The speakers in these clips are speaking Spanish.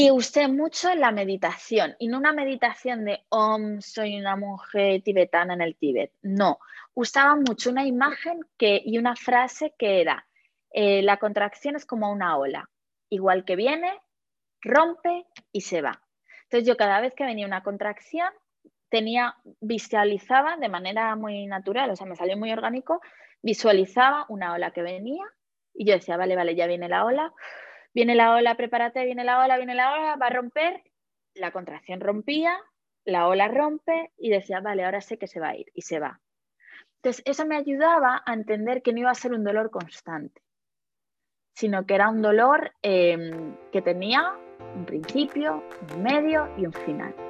Y usé mucho la meditación, y no una meditación de Om, soy una mujer tibetana en el Tíbet. No, usaba mucho una imagen que, y una frase que era, eh, la contracción es como una ola, igual que viene, rompe y se va. Entonces yo cada vez que venía una contracción, tenía, visualizaba de manera muy natural, o sea, me salió muy orgánico, visualizaba una ola que venía y yo decía, vale, vale, ya viene la ola, viene la ola, prepárate, viene la ola, viene la ola, va a romper, la contracción rompía, la ola rompe y decía, vale, ahora sé que se va a ir y se va. Entonces, eso me ayudaba a entender que no iba a ser un dolor constante, sino que era un dolor em, que tenía un principio, un medio y un final.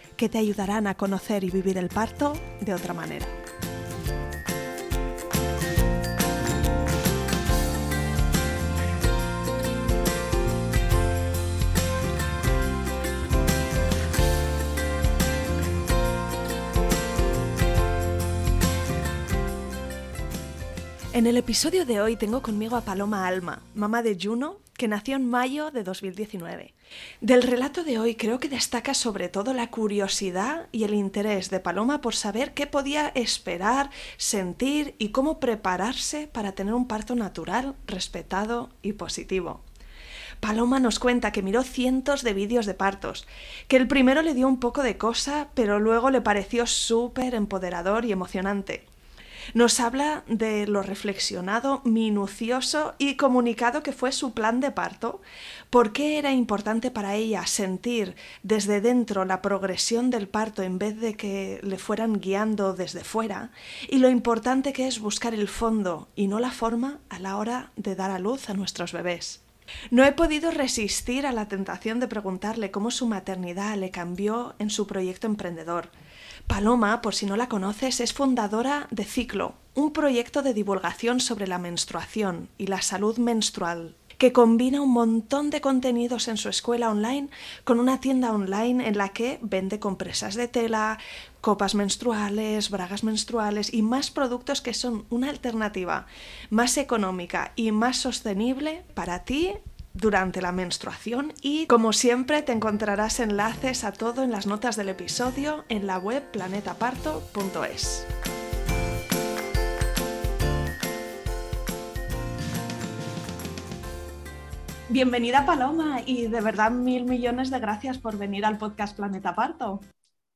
que te ayudarán a conocer y vivir el parto de otra manera. En el episodio de hoy tengo conmigo a Paloma Alma, mamá de Juno, que nació en mayo de 2019. Del relato de hoy creo que destaca sobre todo la curiosidad y el interés de Paloma por saber qué podía esperar, sentir y cómo prepararse para tener un parto natural, respetado y positivo. Paloma nos cuenta que miró cientos de vídeos de partos, que el primero le dio un poco de cosa, pero luego le pareció súper empoderador y emocionante. Nos habla de lo reflexionado, minucioso y comunicado que fue su plan de parto, por qué era importante para ella sentir desde dentro la progresión del parto en vez de que le fueran guiando desde fuera, y lo importante que es buscar el fondo y no la forma a la hora de dar a luz a nuestros bebés. No he podido resistir a la tentación de preguntarle cómo su maternidad le cambió en su proyecto emprendedor, Paloma, por si no la conoces, es fundadora de Ciclo, un proyecto de divulgación sobre la menstruación y la salud menstrual que combina un montón de contenidos en su escuela online con una tienda online en la que vende compresas de tela, copas menstruales, bragas menstruales y más productos que son una alternativa más económica y más sostenible para ti durante la menstruación y como siempre te encontrarás enlaces a todo en las notas del episodio en la web planetaparto.es. Bienvenida Paloma y de verdad mil millones de gracias por venir al podcast Planeta Parto.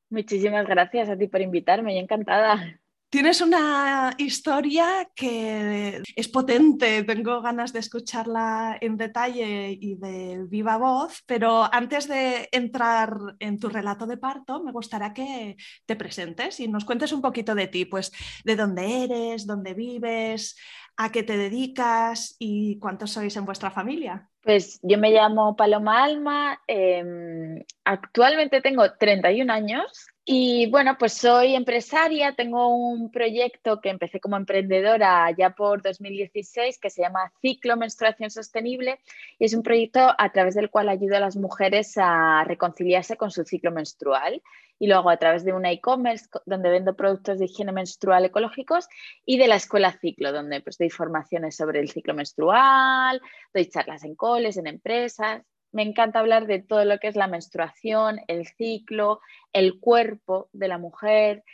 Muchísimas gracias a ti por invitarme y encantada. Tienes una historia que es potente, tengo ganas de escucharla en detalle y de viva voz, pero antes de entrar en tu relato de parto, me gustaría que te presentes y nos cuentes un poquito de ti, pues de dónde eres, dónde vives, a qué te dedicas y cuántos sois en vuestra familia. Pues yo me llamo Paloma Alma, em, actualmente tengo 31 años y bueno, pues soy empresaria, tengo un proyecto que empecé como emprendedora ya por 2016 que se llama Ciclo Menstruación Sostenible y es un proyecto a través del cual ayudo a las mujeres a reconciliarse con su ciclo menstrual y lo hago a través de una e-commerce donde vendo productos de higiene menstrual ecológicos y de la escuela Ciclo donde pues doy formaciones sobre el ciclo menstrual, doy charlas en coles, en empresas me encanta hablar de todo lo que es la menstruación, el ciclo, el cuerpo de la mujer.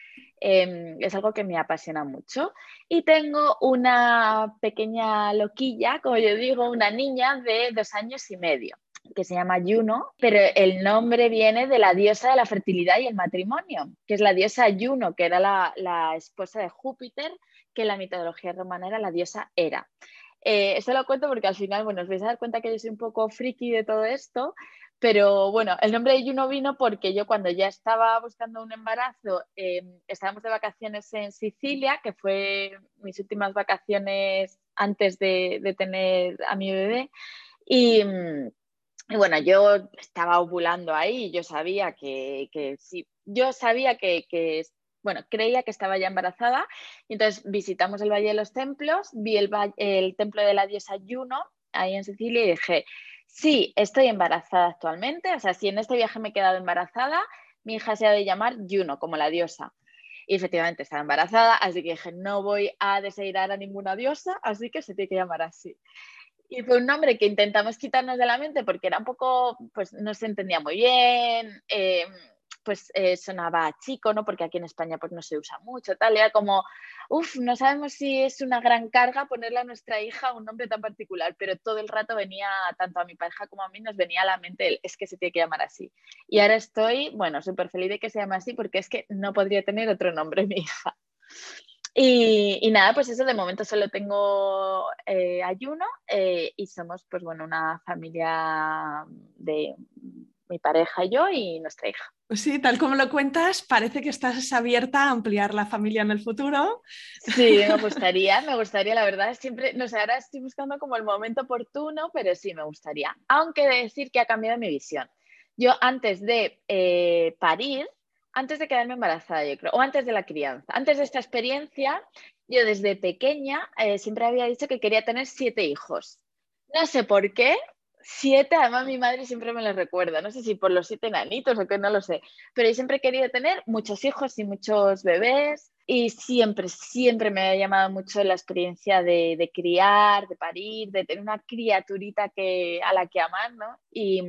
Em, es algo que me apasiona mucho. Y tengo una pequeña loquilla, como yo digo, una niña de dos años y medio que se llama Juno, pero el nombre viene de la diosa de la fertilidad y el matrimonio, que es la diosa Juno, que era la, la esposa de Júpiter, que en la mitología romana era la diosa Hera. Eh, lo cuento porque al final, bueno, os vais a dar cuenta que yo soy un poco friki de todo esto, pero bueno, el nombre de Juno vino porque yo cuando ya estaba buscando un embarazo, em, estábamos de vacaciones en Sicilia, que fue mis últimas vacaciones antes de, tener a mi bebé. Y, bueno, yo estaba ovulando ahí y yo sabía que, que sí, yo sabía que, que bueno, creía que estaba ya embarazada y entonces visitamos el Valle de los Templos, vi el, templo de la diosa Juno ahí en Sicilia y dije, sí, estoy embarazada actualmente, o sea, si en este viaje me he quedado embarazada, mi hija se ha de llamar Juno, como la diosa. Y efectivamente estaba embarazada, así que dije, no voy a deseirar a ninguna diosa, así que se tiene que llamar así. Y fue un nombre que intentamos quitarnos de la mente porque era un poco, pues no se entendía muy bien. Eh, pues eh, sonaba chico, ¿no? Porque aquí en España pues no se usa mucho, tal, era como, uff, no sabemos si es una gran carga ponerle a nuestra hija un nombre tan particular, pero todo el rato venía, tanto a mi pareja como a mí, nos venía a la mente el, es que se tiene que llamar así. Y ahora estoy, bueno, súper feliz de que se llame así porque es que no podría tener otro nombre mi hija. Y, nada, pues eso de momento solo tengo eh, ayuno eh, y somos pues bueno una familia de mi pareja, yo y nuestra hija. Sí, tal como lo cuentas, parece que estás abierta a ampliar la familia en el futuro. Sí, me gustaría, me gustaría, la verdad, siempre, no sé, ahora estoy buscando como el momento oportuno, pero sí me gustaría. Aunque de decir que ha cambiado mi visión. Yo antes de eh, parir, antes de quedarme embarazada, yo creo, o antes de la crianza, antes de esta experiencia, yo desde pequeña eh, siempre había dicho que quería tener siete hijos. No sé por qué, siete, además mi madre siempre me lo recuerda, no sé si por los siete nanitos o qué, no lo sé, pero yo siempre he querido tener muchos hijos y muchos bebés y siempre, siempre me ha llamado mucho la experiencia de, criar, de parir, de tener una criaturita que, a la que amar, ¿no? Y,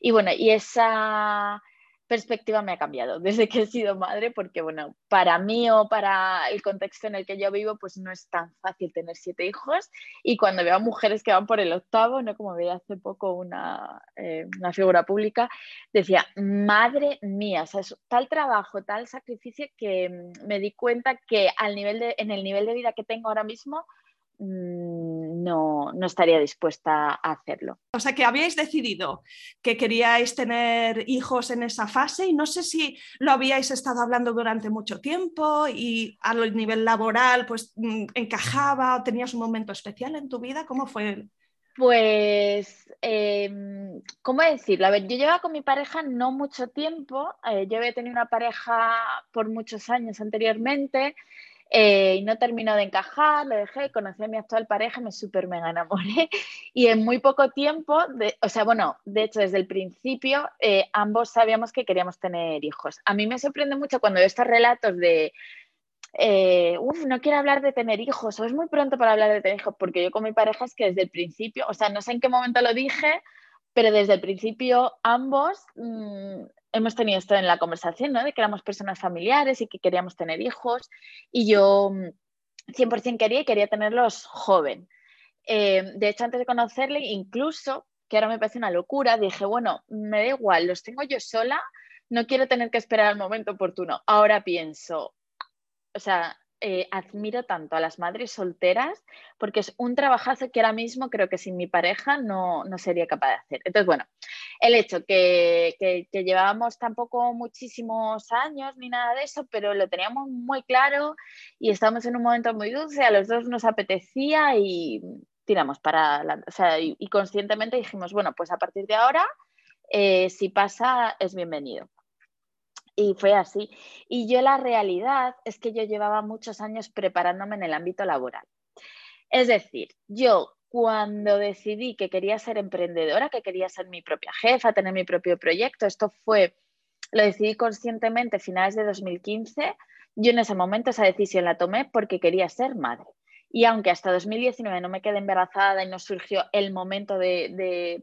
y bueno, y esa perspectiva me ha cambiado desde que he sido madre, porque bueno, para mí o para el contexto en el que yo vivo, pues no es tan fácil tener siete hijos. Y cuando veo a mujeres que van por el octavo, ¿no? Como veía hace poco una, eh, una figura pública, decía, madre mía, es tal trabajo, tal sacrificio que mm, me di cuenta que al nivel de, en el nivel de vida que tengo ahora mismo, no, no estaría dispuesta a hacerlo. O sea que habíais decidido que queríais tener hijos en esa fase y no sé si lo habíais estado hablando durante mucho tiempo y a nivel laboral pues mm, encajaba o tenías un momento especial en tu vida. ¿Cómo fue? Pues, em, ¿cómo decirlo? A ver, yo llevaba con mi pareja no mucho tiempo, eh, yo había tenido una pareja por muchos años anteriormente eh, y no terminó de encajar, lo dejé, conocí a mi actual pareja, me súper mega enamoré y en muy poco tiempo, o sea, bueno, de hecho desde el principio eh, ambos sabíamos que queríamos tener hijos. A mí me sorprende mucho cuando veo estos relatos de, eh, uff, no quiero hablar de tener hijos o es muy pronto para hablar de tener hijos, porque yo con mi pareja es que desde el principio, o sea, no sé en qué momento lo dije, pero desde el principio ambos mm, hemos tenido esto en la conversación, ¿no? De que éramos personas familiares y que queríamos tener hijos. Y yo 100% mm, quería y quería tenerlos joven. Eh, de hecho, antes de conocerle, incluso, que ahora me parece una locura, dije, bueno, me da igual, los tengo yo sola, no quiero tener que esperar el momento oportuno. Ahora pienso, o sea, eh, admiro tanto a las madres solteras porque es un trabajazo que ahora mismo creo que sin mi pareja no, sería capaz de hacer. Entonces, bueno, el hecho que, que, llevábamos tampoco muchísimos años ni nada de eso, pero lo teníamos muy claro y estábamos en un momento muy dulce, a los dos nos apetecía y tiramos para la, o sea, y, conscientemente dijimos, bueno, pues a partir de ahora, eh, si pasa, es bienvenido. Y fue así. Y yo la realidad es que yo llevaba muchos años preparándome en el ámbito laboral. Es decir, yo cuando decidí que quería ser emprendedora, que quería ser mi propia jefa, tener mi propio proyecto, esto fue, lo decidí conscientemente finales de 2015, yo en ese momento esa decisión la tomé porque quería ser madre. Y aunque hasta 2019 no me quedé embarazada y no surgió el momento de,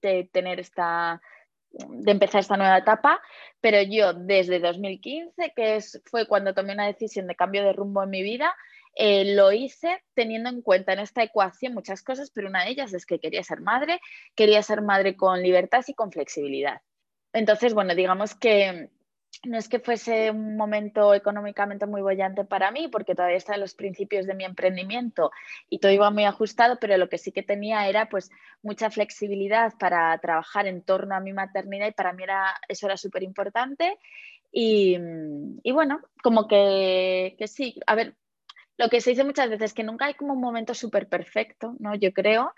de tener esta, de empezar esta nueva etapa, pero yo desde 2015, que es, fue cuando tomé una decisión de cambio de rumbo en mi vida, eh, lo hice teniendo en cuenta en esta ecuación muchas cosas, pero una de ellas es que quería ser madre, quería ser madre con libertad y con flexibilidad. Entonces, bueno, digamos que no es que fuese un momento económicamente muy bollante para mí, porque todavía está en los principios de mi emprendimiento y todo iba muy ajustado, pero lo que sí que tenía era pues mucha flexibilidad para trabajar en torno a mi maternidad y para mí era, eso era súper importante. Y, y, bueno, como que, que, sí, a ver, lo que se dice muchas veces, que nunca hay como un momento súper perfecto, ¿no? Yo creo,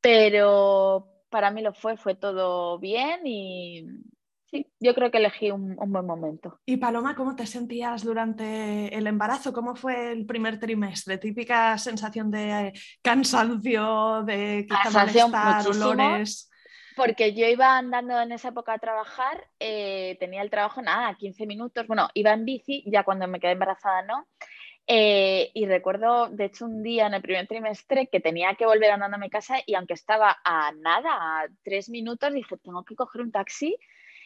pero para mí lo fue, fue todo bien y, Sí, yo creo que elegí un, buen momento. Y Paloma, ¿cómo te sentías durante el embarazo? ¿Cómo fue el primer trimestre? Típica sensación de cansancio, de malestar, olores. Porque yo iba andando en esa época a trabajar, eh, tenía el trabajo nada, 15 minutos, bueno, iba en bici, ya cuando me quedé embarazada no, eh, y recuerdo, de hecho, un día en el primer trimestre que tenía que volver andando a mi casa y aunque estaba a nada, a tres minutos, dije, tengo que coger un taxi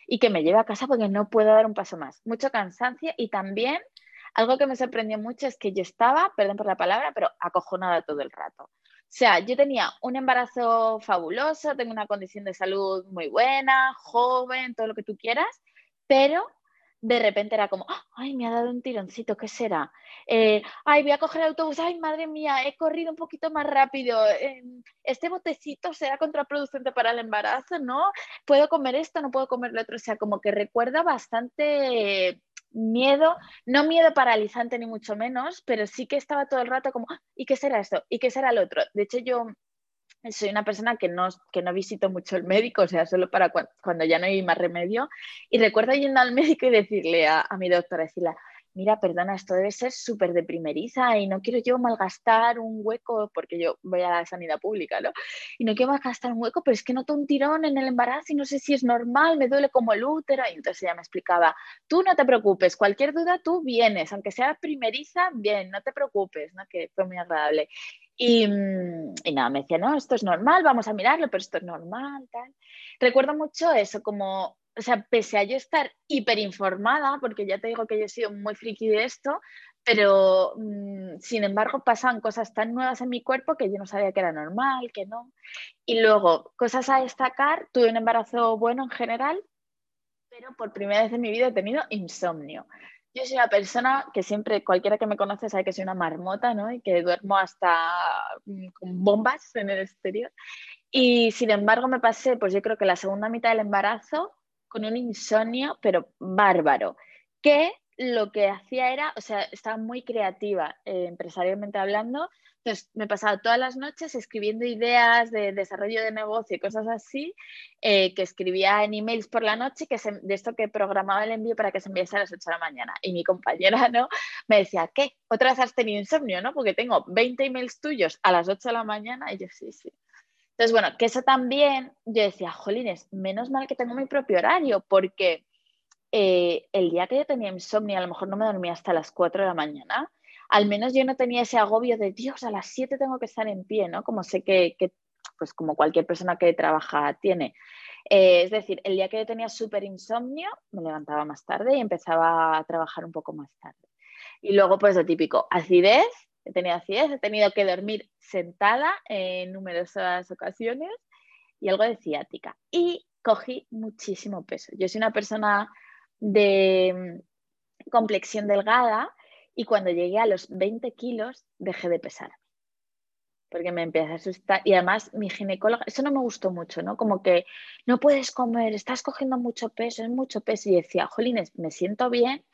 y que me lleve a casa porque no puedo dar un paso más. Mucho cansancio y también algo que me sorprendió mucho es que yo estaba, perdón por la palabra, pero acojonada todo el rato. O sea, yo tenía un embarazo fabuloso, tengo una condición de salud muy buena, joven, todo lo que tú quieras, pero de repente era como, ¡Ah! ay, me ha dado un tironcito, ¿qué será? Eh, ay, voy a coger el autobús, ay, madre mía, he corrido un poquito más rápido, em, este botecito será contraproducente para el embarazo, ¿no? ¿Puedo comer esto? ¿No puedo comer lo otro? O sea, como que recuerda bastante miedo, no miedo paralizante ni mucho menos, pero sí que estaba todo el rato como, ¡Ah! ¿y qué será esto? ¿Y qué será lo otro? De hecho, yo soy una persona que no, que no visito mucho el médico, o sea, solo para cuando ya no hay más remedio. Y recuerdo yendo al médico y decirle a, a mi doctora, decirle, mira, perdona, esto debe ser súper de primeriza y no quiero yo malgastar un hueco, porque yo voy a la sanidad pública, ¿no? Y no quiero malgastar un hueco, pero es que noto un tirón en el embarazo y no sé si es normal, me duele como el útero. Y entonces ella me explicaba, tú no te preocupes, cualquier duda tú vienes, aunque sea primeriza, bien, no te preocupes, ¿no? Que fue muy agradable. Y, y, nada, me decía, no, esto es normal, vamos a mirarlo, pero esto es normal, tal. Recuerdo mucho eso, como, o sea, pese a yo estar hiperinformada, porque ya te digo que yo he sido muy friki de esto, pero mm, sin embargo pasan cosas tan nuevas en mi cuerpo que yo no sabía que era normal, que no. Y luego, cosas a destacar, tuve un embarazo bueno en general, pero por primera vez en mi vida he tenido insomnio. Yo soy una persona que siempre, cualquiera que me conoce sabe que soy una marmota, ¿no? Y que duermo hasta mm, con bombas en el exterior. Y sin embargo me pasé, pues yo creo que la segunda mitad del embarazo con un insomnio, pero bárbaro, que lo que hacía era, o sea, estaba muy creativa eh, empresarialmente hablando, entonces me pasaba todas las noches escribiendo ideas de desarrollo de negocio y cosas así, eh, que escribía en emails por la noche, que de esto que programaba el envío para que se enviase a las 8 de la mañana. Y mi compañera ¿no? me decía, ¿qué? ¿Otra vez has tenido insomnio? ¿no? Porque tengo 20 emails tuyos a las 8 de la mañana y yo sí, sí. Entonces, bueno, que eso también, yo decía, jolines, menos mal que tengo mi propio horario, porque eh, el día que yo tenía insomnio, a lo mejor no me dormía hasta las 4 de la mañana, al menos yo no tenía ese agobio de, Dios, a las 7 tengo que estar en pie, ¿no? Como sé que, pues como cualquier persona que trabaja tiene. Eh, es decir, el día que yo tenía súper insomnio, me levantaba más tarde y empezaba a trabajar un poco más tarde. Y luego, pues lo típico, acidez, he tenido acidez, he tenido que dormir sentada en numerosas ocasiones y algo de ciática. Y cogí muchísimo peso. Yo soy una persona de mm, complexión delgada y cuando llegué a los 20 kilos, dejé de pesar. Porque me empecé a asustar. Y además, mi ginecóloga, eso no me gustó mucho, ¿no? Como que no puedes comer, estás cogiendo mucho peso, es mucho peso. Y decía, jolines, me siento bien,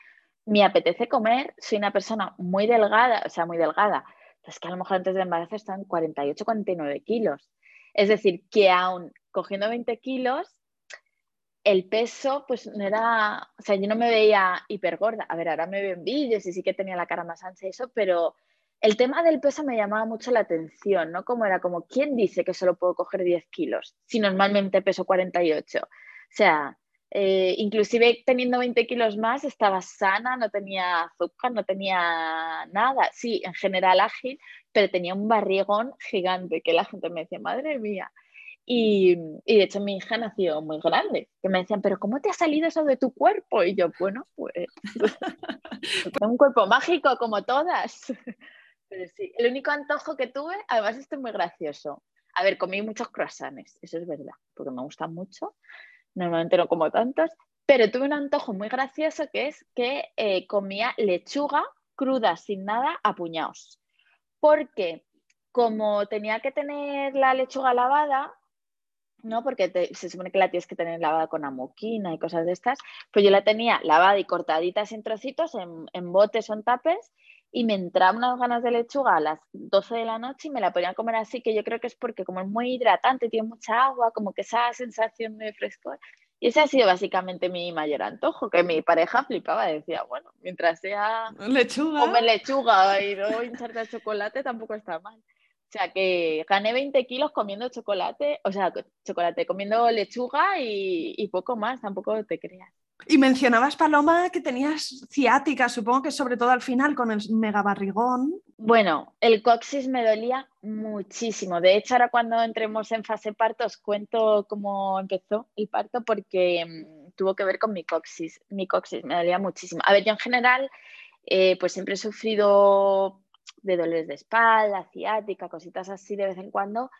me apetece comer, soy una persona muy delgada, o sea, muy delgada. Es que a lo mejor antes del embarazo están 48, 49 kilos. Es decir, que aún cogiendo 20 kilos, el peso, pues no era, o sea, yo no me veía hipergorda. A ver, ahora me veo en vídeos y sí que tenía la cara más ancha y eso, pero el tema del peso me llamaba mucho la atención, ¿no? Como era como, ¿quién dice que solo puedo coger 10 kilos si normalmente peso 48? O sea, eh, inclusive teniendo 20 kilos más estaba sana, no tenía azúcar, no tenía nada. Sí, en general ágil, pero tenía un barrigón gigante que la gente me decía, madre mía. Y, de hecho mi hija nació muy grande, que me decían, pero ¿cómo te ha salido eso de tu cuerpo? Y yo, bueno, pues un cuerpo mágico como todas. Pero sí, el único antojo que tuve, además esto es muy gracioso. A ver, comí muchos croissants, eso es verdad, porque me gustan mucho. Normalmente no como tantos, Pero tuve un antojo muy gracioso que es que eh, comía lechuga cruda sin nada a puñados. Porque como tenía que tener la lechuga lavada, ¿no? Porque se supone que la tienes que tener lavada con amoquina y cosas de estas, pues yo la tenía lavada y cortadita en trocitos, en, en botes o en tapes, y me entraban unas ganas de lechuga a las 12 de la noche y me la podía comer así, que yo creo que es porque como es muy hidratante, tiene mucha agua, como que esa sensación de frescor. Y ese ha sido básicamente mi mayor antojo, que mi pareja flipaba, decía, bueno, mientras sea lechuga. comer lechuga y no hincharte de chocolate, tampoco está mal. O sea que gané 20 kilos comiendo chocolate, o sea, chocolate, comiendo lechuga y, y poco más, tampoco te creas. Y mencionabas, Paloma, que tenías ciática, supongo que sobre todo al final con el megabarrigón. Bueno, el coxis me dolía muchísimo. De hecho, ahora cuando entremos en fase parto os cuento cómo empezó el parto porque mm, tuvo que ver con mi coxis. Mi coxis me dolía muchísimo. A ver, yo en general, eh, pues siempre he sufrido de dolores de espalda, ciática, cositas así de vez en cuando,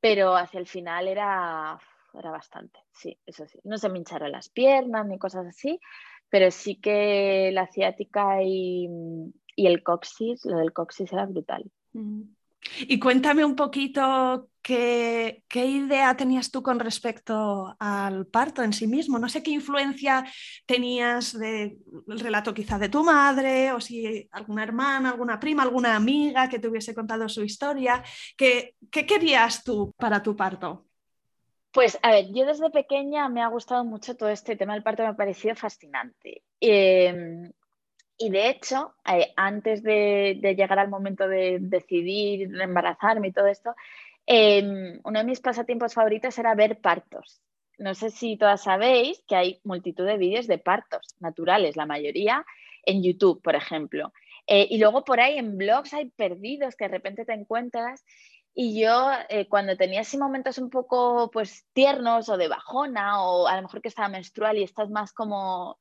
pero hacia el final era era bastante, sí, eso sí. No se me hincharon las piernas ni cosas así, pero sí que la ciática y, el coxis, lo del coxis era brutal. Y cuéntame un poquito qué, qué, idea tenías tú con respecto al parto en sí mismo. No sé qué influencia tenías del relato quizá de tu madre o si alguna hermana, alguna prima, alguna amiga que te hubiese contado su historia. ¿Qué, qué querías tú para tu parto? Pues a ver, yo desde pequeña me ha gustado mucho todo este tema del parto, me ha parecido fascinante. Em, y de hecho, eh, antes de, llegar al momento de decidir embarazarme y todo esto, em, uno de mis pasatiempos favoritos era ver partos. No sé si todas sabéis que hay multitud de vídeos de partos naturales, la mayoría en YouTube, por ejemplo. Eh, y luego por ahí en blogs hay perdidos que de repente te encuentras y yo, eh, cuando tenía así momentos un poco pues tiernos o de bajona, o a lo mejor que estaba menstrual y estás más como,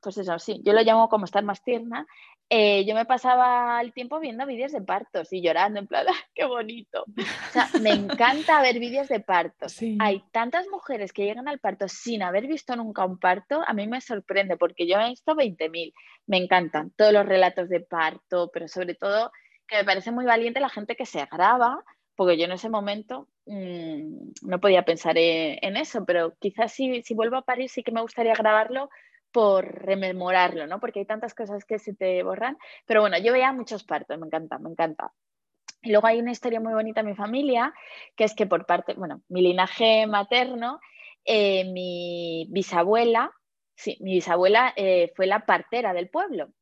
pues eso, sí, yo lo llamo como estar más tierna, eh, yo me pasaba el tiempo viendo vídeos de partos y llorando, en plan, ¡qué bonito! O sea, me encanta ver vídeos de partos. Hay tantas mujeres que llegan al parto sin haber visto nunca un parto, a mí me sorprende porque yo he visto 20.000. Me encantan todos los relatos de parto, pero sobre todo que me parece muy valiente la gente que se graba, porque yo en ese momento mm, no podía pensar en, eso, pero quizás si, si vuelvo a París sí que me gustaría grabarlo por rememorarlo, ¿no? Porque hay tantas cosas que se te borran. Pero bueno, yo veía muchos partos, me encanta, me encanta. Y luego hay una historia muy bonita en mi familia, que es que por parte, bueno, mi linaje materno, eh, mi bisabuela, sí, mi bisabuela eh, fue la partera del pueblo.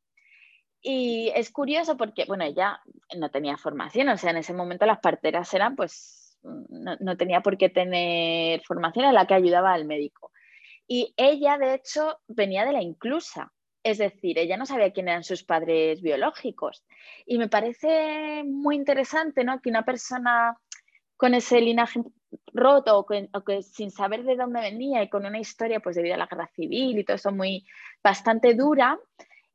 Y es curioso porque, bueno, ella no tenía formación, o sea, en ese momento las parteras eran, pues, no, no tenía por qué tener formación, a la que ayudaba al médico. Y ella, de hecho, venía de la inclusa, es decir, ella no sabía quién eran sus padres biológicos. Y me parece muy interesante, ¿no? Que una persona con ese linaje roto o que, sin saber de dónde venía y con una historia, pues debido a la guerra civil y todo eso muy bastante dura,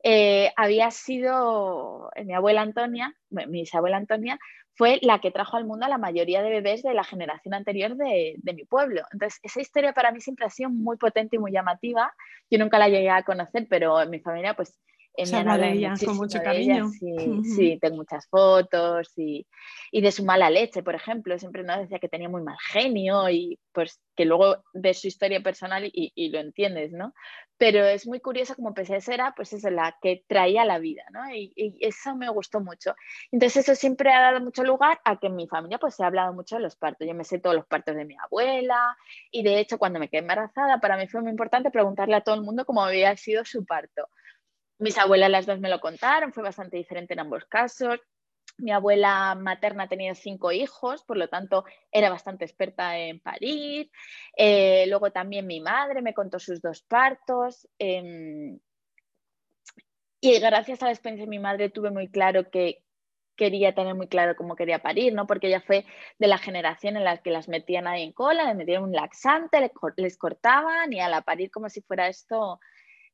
eh, había sido mi abuela Antonia, mi bisabuela Antonia, fue la que trajo al mundo a la mayoría de bebés de la generación anterior de, mi pueblo. Entonces, esa historia para mí siempre ha sido muy potente y muy llamativa. Yo nunca la llegué a conocer, pero en mi familia, pues en Se habla de ella con mucho cariño. sí, sí, tengo muchas fotos y, y, de su mala leche, por ejemplo. Siempre nos decía que tenía muy mal genio y pues que luego ves su historia personal y, y, lo entiendes, ¿no? Pero es muy curioso como eso era pues es la que traía la vida, ¿no? Y, y, eso me gustó mucho. Entonces eso siempre ha dado mucho lugar a que en mi familia pues se ha hablado mucho de los partos. Yo me sé todos los partos de mi abuela y de hecho cuando me quedé embarazada para mí fue muy importante preguntarle a todo el mundo cómo había sido su parto mis abuelas las dos me lo contaron, fue bastante diferente en ambos casos. Mi abuela materna tenía cinco hijos, por lo tanto era bastante experta en parir. Eh, luego también mi madre me contó sus dos partos. Em, y gracias a la experiencia de mi madre tuve muy claro que quería tener muy claro cómo quería parir, ¿no? Porque ella fue de la generación en la que las metían ahí en cola, les metían un laxante, les cortaban y a la parir como si fuera esto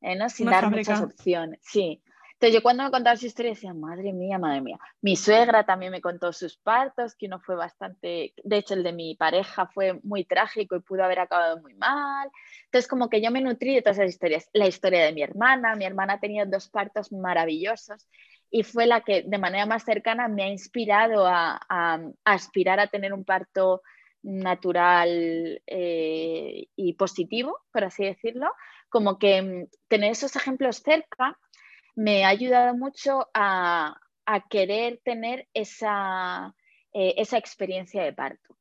eh, sin dar muchas opciones. Sí. Entonces yo cuando me contaba su historia decía, madre mía, madre mía. Mi suegra también me contó sus partos, que uno fue bastante, de hecho el de mi pareja fue muy trágico y pudo haber acabado muy mal. Entonces como que yo me nutrí de todas esas historias. La historia de mi hermana, mi hermana ha tenido dos partos maravillosos y fue la que de manera más cercana me ha inspirado a, aspirar a tener un parto natural eh, y positivo, por así decirlo, como que mm, tener esos ejemplos cerca me ha ayudado mucho a, querer tener esa, eh, esa experiencia de parto.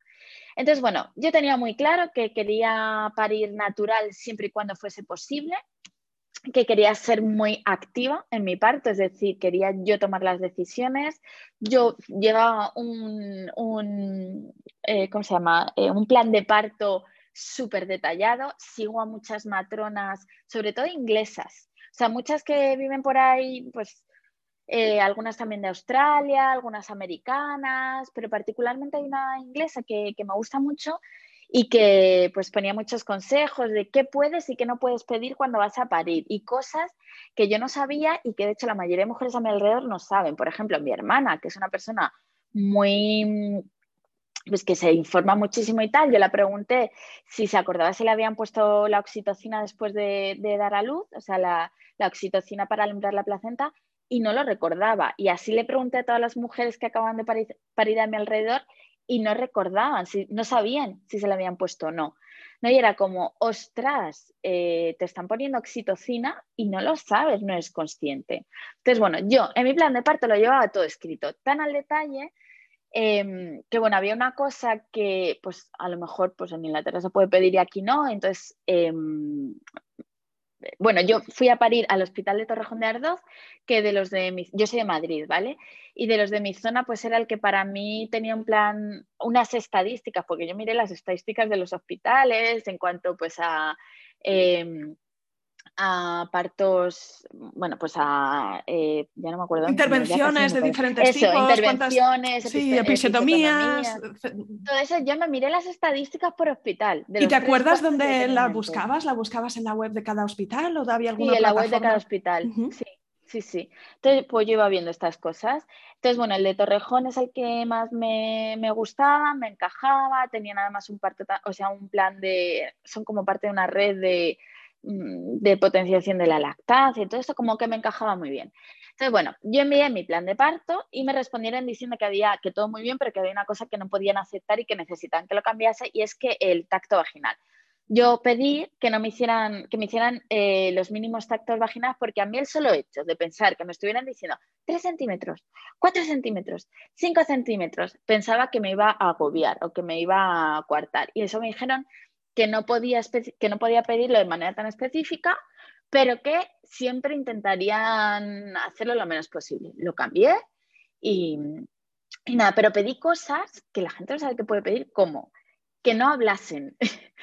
Entonces, bueno, yo tenía muy claro que quería parir natural siempre y cuando fuese posible, que quería ser muy activa en mi parto, es decir, quería yo tomar las decisiones. Yo llevaba un, un eh, ¿cómo se llama? Eh, un plan de parto súper detallado. Sigo a muchas matronas, sobre todo inglesas, o sea, muchas que viven por ahí, pues eh, algunas también de Australia, algunas americanas, pero particularmente hay una inglesa que, me gusta mucho y que pues ponía muchos consejos de qué puedes y qué no puedes pedir cuando vas a parir y cosas que yo no sabía y que de hecho la mayoría de mujeres a mi alrededor no saben. Por ejemplo, mi hermana, que es una persona muy pues que se informa muchísimo y tal. Yo le pregunté si se acordaba si le habían puesto la oxitocina después de, dar a luz, o sea, la, oxitocina para alumbrar la placenta, y no lo recordaba. Y así le pregunté a todas las mujeres que acaban de parir, a mi alrededor y no recordaban, si, no sabían si se le habían puesto o no. ¿no? Y era como, ostras, eh, te están poniendo oxitocina y no lo sabes, no eres consciente. Entonces, bueno, yo en mi plan de parto lo llevaba todo escrito, tan al detalle Em, que bueno, había una cosa que pues a lo mejor pues en Inglaterra se puede pedir y aquí no, entonces em, bueno, yo fui a parir al hospital de Torrejón de Ardoz, que de los de mi, yo soy de Madrid, ¿vale? Y de los de mi zona, pues era el que para mí tenía un plan, unas estadísticas, porque yo miré las estadísticas de los hospitales en cuanto pues a em, a partos, bueno, pues a, eh, ya no me acuerdo. Intervenciones de diferentes tipos. Intervenciones, sí, episiotomías. Todo eso, yo me miré las estadísticas por hospital. ¿Y te acuerdas dónde la buscabas? ¿La buscabas en la web de cada hospital o había alguna Sí, en la web de cada hospital, sí. Sí, sí. Entonces, pues yo iba viendo estas cosas. Entonces, bueno, el de Torrejón es el que más me, me gustaba, me encajaba, tenía nada más un parto, o sea, un plan de, son como parte de una red de, de potenciación de la lactancia y todo eso como que me encajaba muy bien. Entonces, bueno, yo envié mi plan de parto y me respondieron diciendo que había que todo muy bien, pero que había una cosa que no podían aceptar y que necesitaban que lo cambiase y es que el tacto vaginal. Yo pedí que no me hicieran, que me hicieran eh, los mínimos tactos vaginales porque a mí el solo hecho de pensar que me estuvieran diciendo 3 centímetros, 4 centímetros, 5 centímetros, pensaba que me iba a agobiar o que me iba a coartar. Y eso me dijeron que no, podía que no podía pedirlo de manera tan específica, pero que siempre intentarían hacerlo lo menos posible. Lo cambié y, nada, pero pedí cosas que la gente no sabe que puede pedir, como que no hablasen.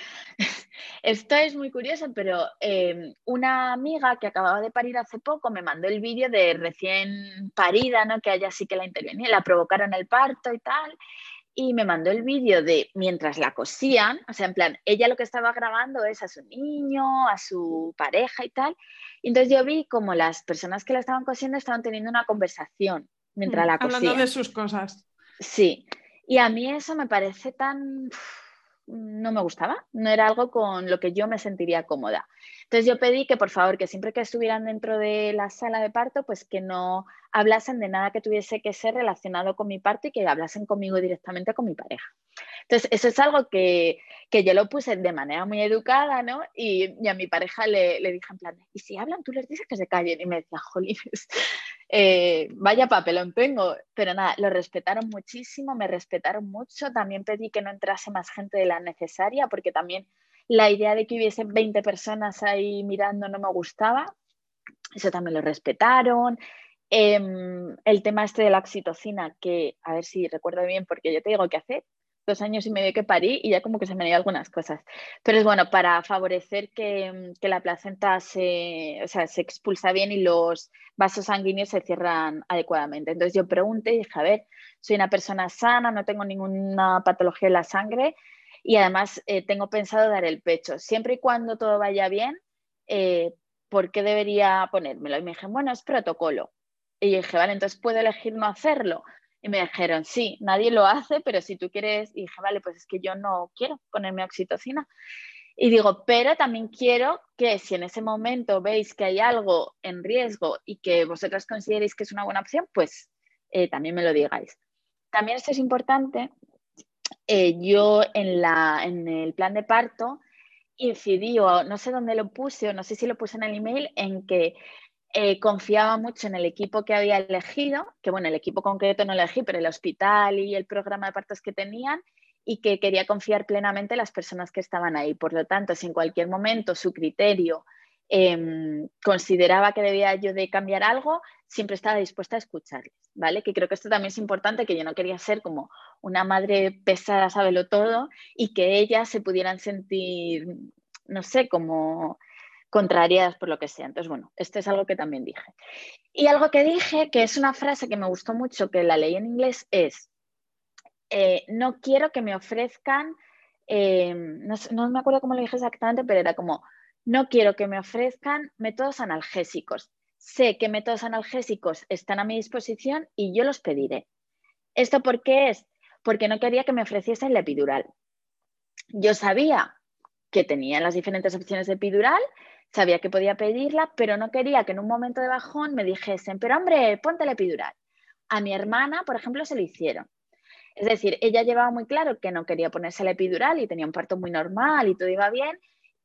Esto es muy curioso, pero em, una amiga que acababa de parir hace poco me mandó el vídeo de recién parida, ¿no? que ella sí que la intervenía, la provocaron el parto y tal y me mandó el vídeo de mientras la cosían, o sea, en plan, ella lo que estaba grabando es a su niño, a su pareja y tal. Y entonces yo vi como las personas que la estaban cosiendo estaban teniendo una conversación mientras mm, la cosían. Hablando de sus cosas. Sí, y a mí eso me parece tan... no me gustaba, no era algo con lo que yo me sentiría cómoda. Entonces yo pedí que por favor, que siempre que estuvieran dentro de la sala de parto, pues que no hablasen de nada que tuviese que ser relacionado con mi parto y que hablasen conmigo directamente con mi pareja. Entonces, eso es algo que, yo lo puse de manera muy educada, ¿no? Y, a mi pareja le, le, dije en plan, ¿y si hablan tú les dices que se callen? Y me decía, jolines, eh, vaya papelón tengo. Pero nada, lo respetaron muchísimo, me respetaron mucho. También pedí que no entrase más gente de la necesaria, porque también la idea de que hubiesen 20 personas ahí mirando no me gustaba. Eso también lo respetaron. Em, el tema este de la oxitocina, que a ver si recuerdo bien, porque yo te digo que hace dos años y medio que parí y ya como que se me han ido algunas cosas. Pero es bueno para favorecer que, que la placenta se, o sea, se expulsa bien y los vasos sanguíneos se cierran adecuadamente. Entonces yo pregunté y dije, a ver, soy una persona sana, no tengo ninguna patología en la sangre, y además eh, tengo pensado dar el pecho. Siempre y cuando todo vaya bien, eh, ¿por qué debería ponérmelo? Y me dijeron, bueno, es protocolo. Y dije, vale, entonces puedo elegir no hacerlo. Y me dijeron, sí, nadie lo hace, pero si tú quieres, y dije, vale, pues es que yo no quiero ponerme oxitocina. Y digo, pero también quiero que si en ese momento veis que hay algo en riesgo y que vosotras consideréis que es una buena opción, pues eh, también me lo digáis. También esto es importante. Eh, yo en, la, en el plan de parto incidí, o no sé dónde lo puse, o no sé si lo puse en el email, en que eh, confiaba mucho en el equipo que había elegido, que bueno, el equipo concreto no elegí, pero el hospital y el programa de partos que tenían, y que quería confiar plenamente en las personas que estaban ahí. Por lo tanto, si en cualquier momento su criterio Em, consideraba que debía yo de cambiar algo, siempre estaba dispuesta a escucharles, ¿vale? Que creo que esto también es importante, que yo no quería ser como una madre pesada, sábelo todo, y que ellas se pudieran sentir, no sé, como contrariadas por lo que sea. Entonces, bueno, esto es algo que también dije. Y algo que dije, que es una frase que me gustó mucho, que la leí en inglés, es, eh, no quiero que me ofrezcan, em, no, me acuerdo cómo lo dije exactamente, pero era como, no quiero que me ofrezcan métodos analgésicos. Sé que métodos analgésicos están a mi disposición y yo los pediré. ¿Esto por qué es? Porque no quería que me ofreciesen la epidural. Yo sabía que tenía las diferentes opciones de epidural, sabía que podía pedirla, pero no quería que en un momento de bajón me dijesen, pero hombre, ponte la epidural. A mi hermana, por ejemplo, se lo hicieron. Es decir, ella llevaba muy claro que no quería ponerse la epidural y tenía un parto muy normal y todo iba bien,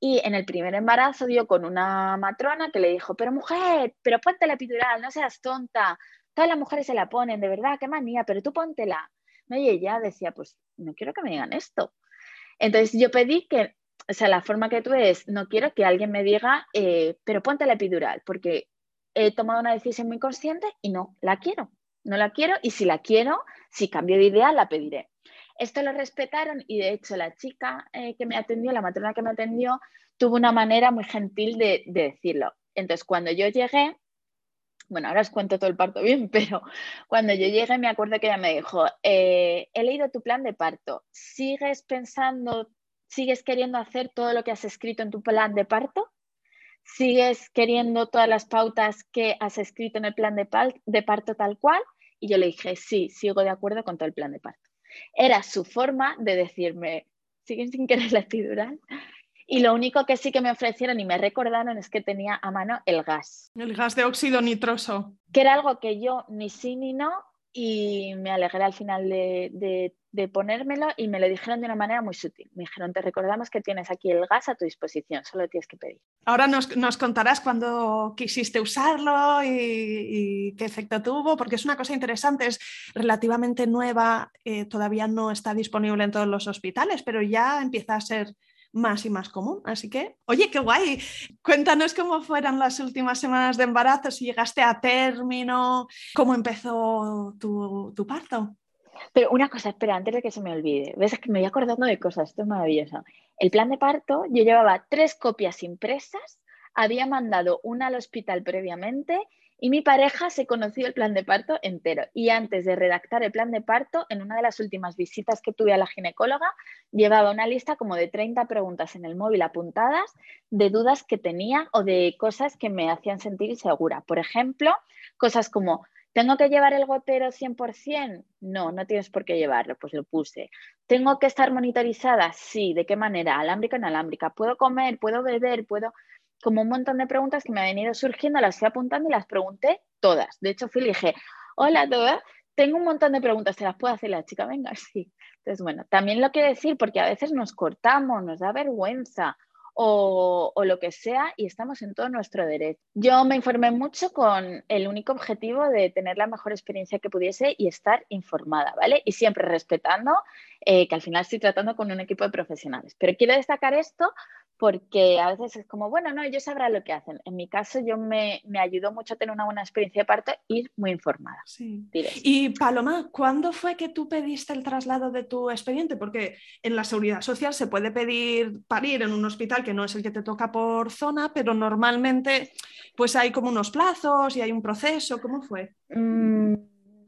y en el primer embarazo dio con una matrona que le dijo, pero mujer, pero ponte la epidural, no seas tonta. Todas las mujeres se la ponen, de verdad, qué manía, pero tú póntela. Y ella decía, pues no quiero que me digan esto. Entonces yo pedí que, o sea, la forma que tú es, no quiero que alguien me diga, eh, pero ponte la epidural, porque he tomado una decisión muy consciente y no la quiero. No la quiero y si la quiero, si cambio de idea, la pediré. Esto lo respetaron y de hecho la chica eh, que me atendió, la matrona que me atendió, tuvo una manera muy gentil de, decirlo. Entonces, cuando yo llegué, bueno, ahora os cuento todo el parto bien, pero cuando yo llegué me acuerdo que ella me dijo, eh, he leído tu plan de parto, ¿sigues pensando, sigues queriendo hacer todo lo que has escrito en tu plan de parto? ¿Sigues queriendo todas las pautas que has escrito en el plan de, de parto tal cual? Y yo le dije, sí, sigo de acuerdo con todo el plan de parto. Era su forma de decirme, ¿siguen sin querer la epidural? Y lo único que sí que me ofrecieron y me recordaron es que tenía a mano el gas. El gas de óxido nitroso. Que era algo que yo ni sí ni no y me alegré al final de, ponérmelo y me lo dijeron de una manera muy sutil. Me dijeron, te recordamos que tienes aquí el gas a tu disposición, solo tienes que pedir. Ahora nos, contarás cuándo quisiste usarlo y, qué efecto tuvo, porque es una cosa interesante, es relativamente nueva, eh, todavía no está disponible en todos los hospitales, pero ya empieza a ser más y más común. Así que, oye, qué guay. Cuéntanos cómo fueron las últimas semanas de embarazo, si llegaste a término, cómo empezó tu, tu parto. Pero una cosa, espera, antes de que se me olvide, ves que me voy acordando de cosas, esto es maravilloso. El plan de parto, yo llevaba tres copias impresas, había mandado una al hospital previamente y mi pareja se conoció el plan de parto entero. Y antes de redactar el plan de parto, en una de las últimas visitas que tuve a la ginecóloga, llevaba una lista como de 30 preguntas en el móvil apuntadas de dudas que tenía o de cosas que me hacían sentir insegura. Por ejemplo, cosas como, ¿tengo que llevar el gotero 100%? No, no tienes por qué llevarlo, pues lo puse. ¿Tengo que estar monitorizada? Sí, ¿de qué manera? Alámbrica, inalámbrica. ¿Puedo comer? ¿Puedo beber? ¿Puedo...? Como un montón de preguntas que me han ido surgiendo, las fui apuntando y las pregunté todas. De hecho, fui y dije, hola, todas, tengo un montón de preguntas, ¿se las puedo hacer la chica? Venga, sí. Entonces, bueno, también lo quiero decir porque a veces nos cortamos, nos da vergüenza o, o, lo que sea y estamos en todo nuestro derecho. Yo me informé mucho con el único objetivo de tener la mejor experiencia que pudiese y estar informada, ¿vale? Y siempre respetando eh, que al final estoy tratando con un equipo de profesionales. Pero quiero destacar esto porque a veces es como, bueno, no, ellos sabrán lo que hacen. En mi caso, yo me, me ayudó mucho a tener una buena experiencia de parto, ir muy informada. Sí. Y Paloma, ¿cuándo fue que tú pediste el traslado de tu expediente? Porque en la seguridad social se puede pedir parir en un hospital que no es el que te toca por zona, pero normalmente pues hay como unos plazos y hay un proceso. ¿Cómo fue? Mm,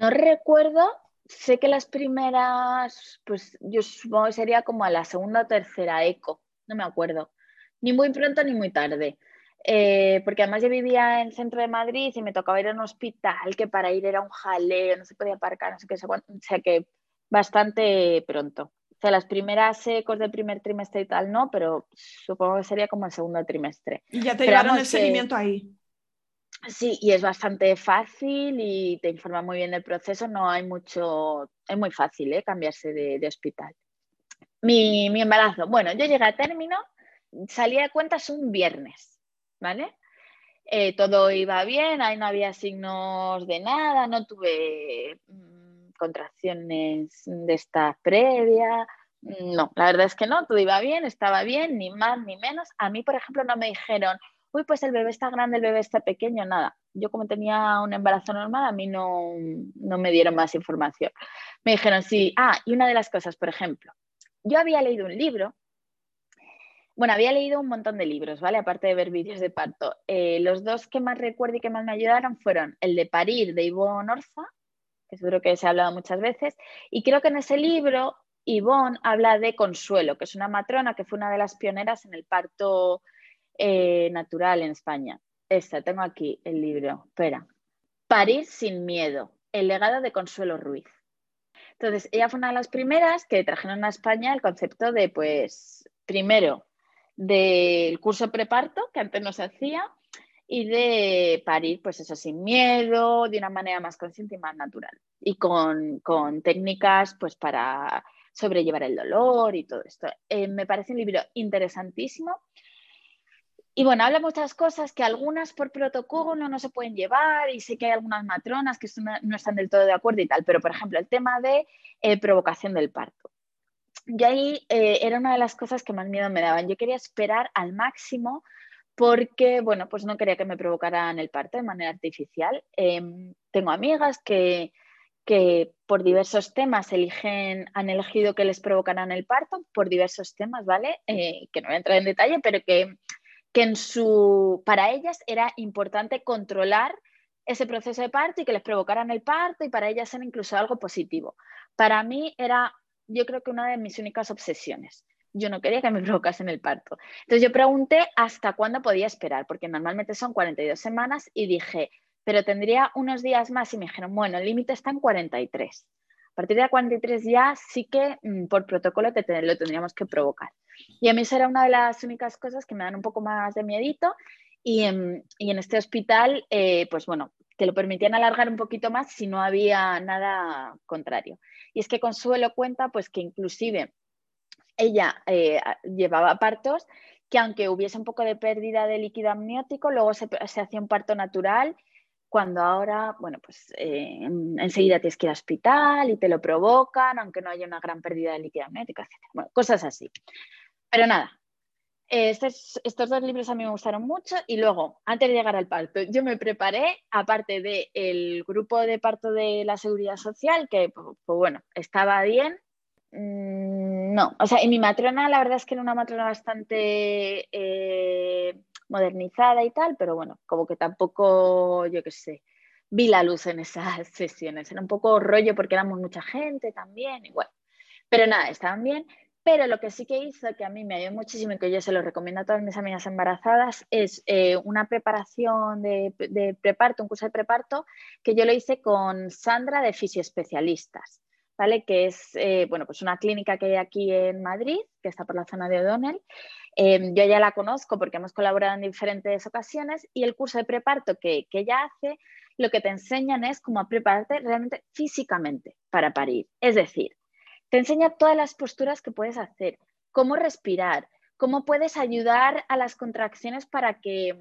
no recuerdo. Sé que las primeras, pues yo supongo que sería como a la segunda o tercera eco, no me acuerdo ni muy pronto ni muy tarde. Eh, porque además yo vivía en el centro de Madrid y me tocaba ir a un hospital que para ir era un jaleo, no se podía aparcar, no sé qué, o sea que bastante pronto. O sea, las primeras ecos del primer trimestre y tal no, pero supongo que sería como el segundo trimestre. Y ya te llevaron el seguimiento ahí. Sí, y es bastante fácil y te informa muy bien del proceso, no hay mucho, es muy fácil ¿eh? cambiarse de, hospital. Mi, mi, embarazo, bueno, yo llegué a término, salí de cuentas un viernes, ¿vale? Eh, todo iba bien, ahí no había signos de nada, no tuve mm, contracciones de esta previa, no, la verdad es que no, todo iba bien, estaba bien, ni más ni menos. A mí, por ejemplo, no me dijeron, uy, pues el bebé está grande, el bebé está pequeño, nada. Yo como tenía un embarazo normal, a mí no, no me dieron más información. Me dijeron, sí, ah, y una de las cosas, por ejemplo, yo había leído un libro, bueno, había leído un montón de libros, ¿vale? Aparte de ver vídeos de parto. Eh, los dos que más recuerdo y que más me ayudaron fueron el de Parir de Ivonne Orza, que seguro que se ha hablado muchas veces, y creo que en ese libro Ivonne habla de Consuelo, que es una matrona que fue una de las pioneras en el parto eh, natural en España. Esta, tengo aquí el libro. Espera. Parir sin miedo. El legado de Consuelo Ruiz. Entonces, ella fue una de las primeras que trajeron a España el concepto de, pues, primero, del curso preparto, que antes no se hacía, y de parir, pues eso, sin miedo, de una manera más consciente y más natural. Y con, técnicas, pues, para sobrellevar el dolor y todo esto. Eh, me parece un libro interesantísimo y bueno, habla muchas cosas que algunas por protocolo no se pueden llevar y sé que hay algunas matronas que no están del todo de acuerdo y tal, pero por ejemplo el tema de eh, provocación del parto. Y ahí eh, era una de las cosas que más miedo me daban. Yo quería esperar al máximo porque, bueno, pues no quería que me provocaran el parto de manera artificial. Em, tengo amigas que, que por diversos temas eligen, han elegido que les provocaran el parto, por diversos temas, ¿vale? Eh, que no voy a entrar en detalle, pero que que en su, para ellas era importante controlar ese proceso de parto y que les provocaran el parto y para ellas era incluso algo positivo. Para mí era, yo creo que una de mis únicas obsesiones. Yo no quería que me provocasen el parto. Entonces yo pregunté hasta cuándo podía esperar, porque normalmente son 42 semanas y dije, pero tendría unos días más y me dijeron, bueno, el límite está en 43. A partir de 43 ya sí que mm, por protocolo lo tendríamos que provocar. Y a mí esa era una de las únicas cosas que me dan un poco más de miedito. Y en, este hospital, eh, pues bueno, te lo permitían alargar un poquito más si no había nada contrario. Y es que Consuelo cuenta pues que inclusive ella eh, llevaba partos que aunque hubiese un poco de pérdida de líquido amniótico, luego se, se hacía un parto natural cuando ahora, bueno, pues eh, enseguida tienes que ir al hospital y te lo provocan, aunque no haya una gran pérdida de líquido amniótico, etc. Bueno, cosas así. Pero nada, estos, estos, dos libros a mí me gustaron mucho y luego, antes de llegar al parto, yo me preparé, aparte del grupo de parto de la Seguridad Social, que, pues bueno, estaba bien. Mm, no, o sea, y mi matrona, la verdad es que era una matrona bastante... Eh, modernizada y tal, pero bueno, como que tampoco, yo qué sé, vi la luz en esas sesiones. Era un poco rollo porque éramos mucha gente también, igual. Pero nada, estaban bien. Pero lo que sí que hizo, que a mí me ayudó muchísimo y que yo se lo recomiendo a todas mis amigas embarazadas, es eh, una preparación de, preparto, un curso de preparto, que yo lo hice con Sandra de Fisioespecialistas, ¿vale? Que es, eh, bueno, pues una clínica que hay aquí en Madrid, que está por la zona de O'Donnell, Em, yo ya la conozco porque hemos colaborado en diferentes ocasiones y el curso de preparto que, que ella hace, lo que te enseñan es cómo prepararte realmente físicamente para parir. Es decir, te enseña todas las posturas que puedes hacer, cómo respirar, cómo puedes ayudar a las contracciones para que,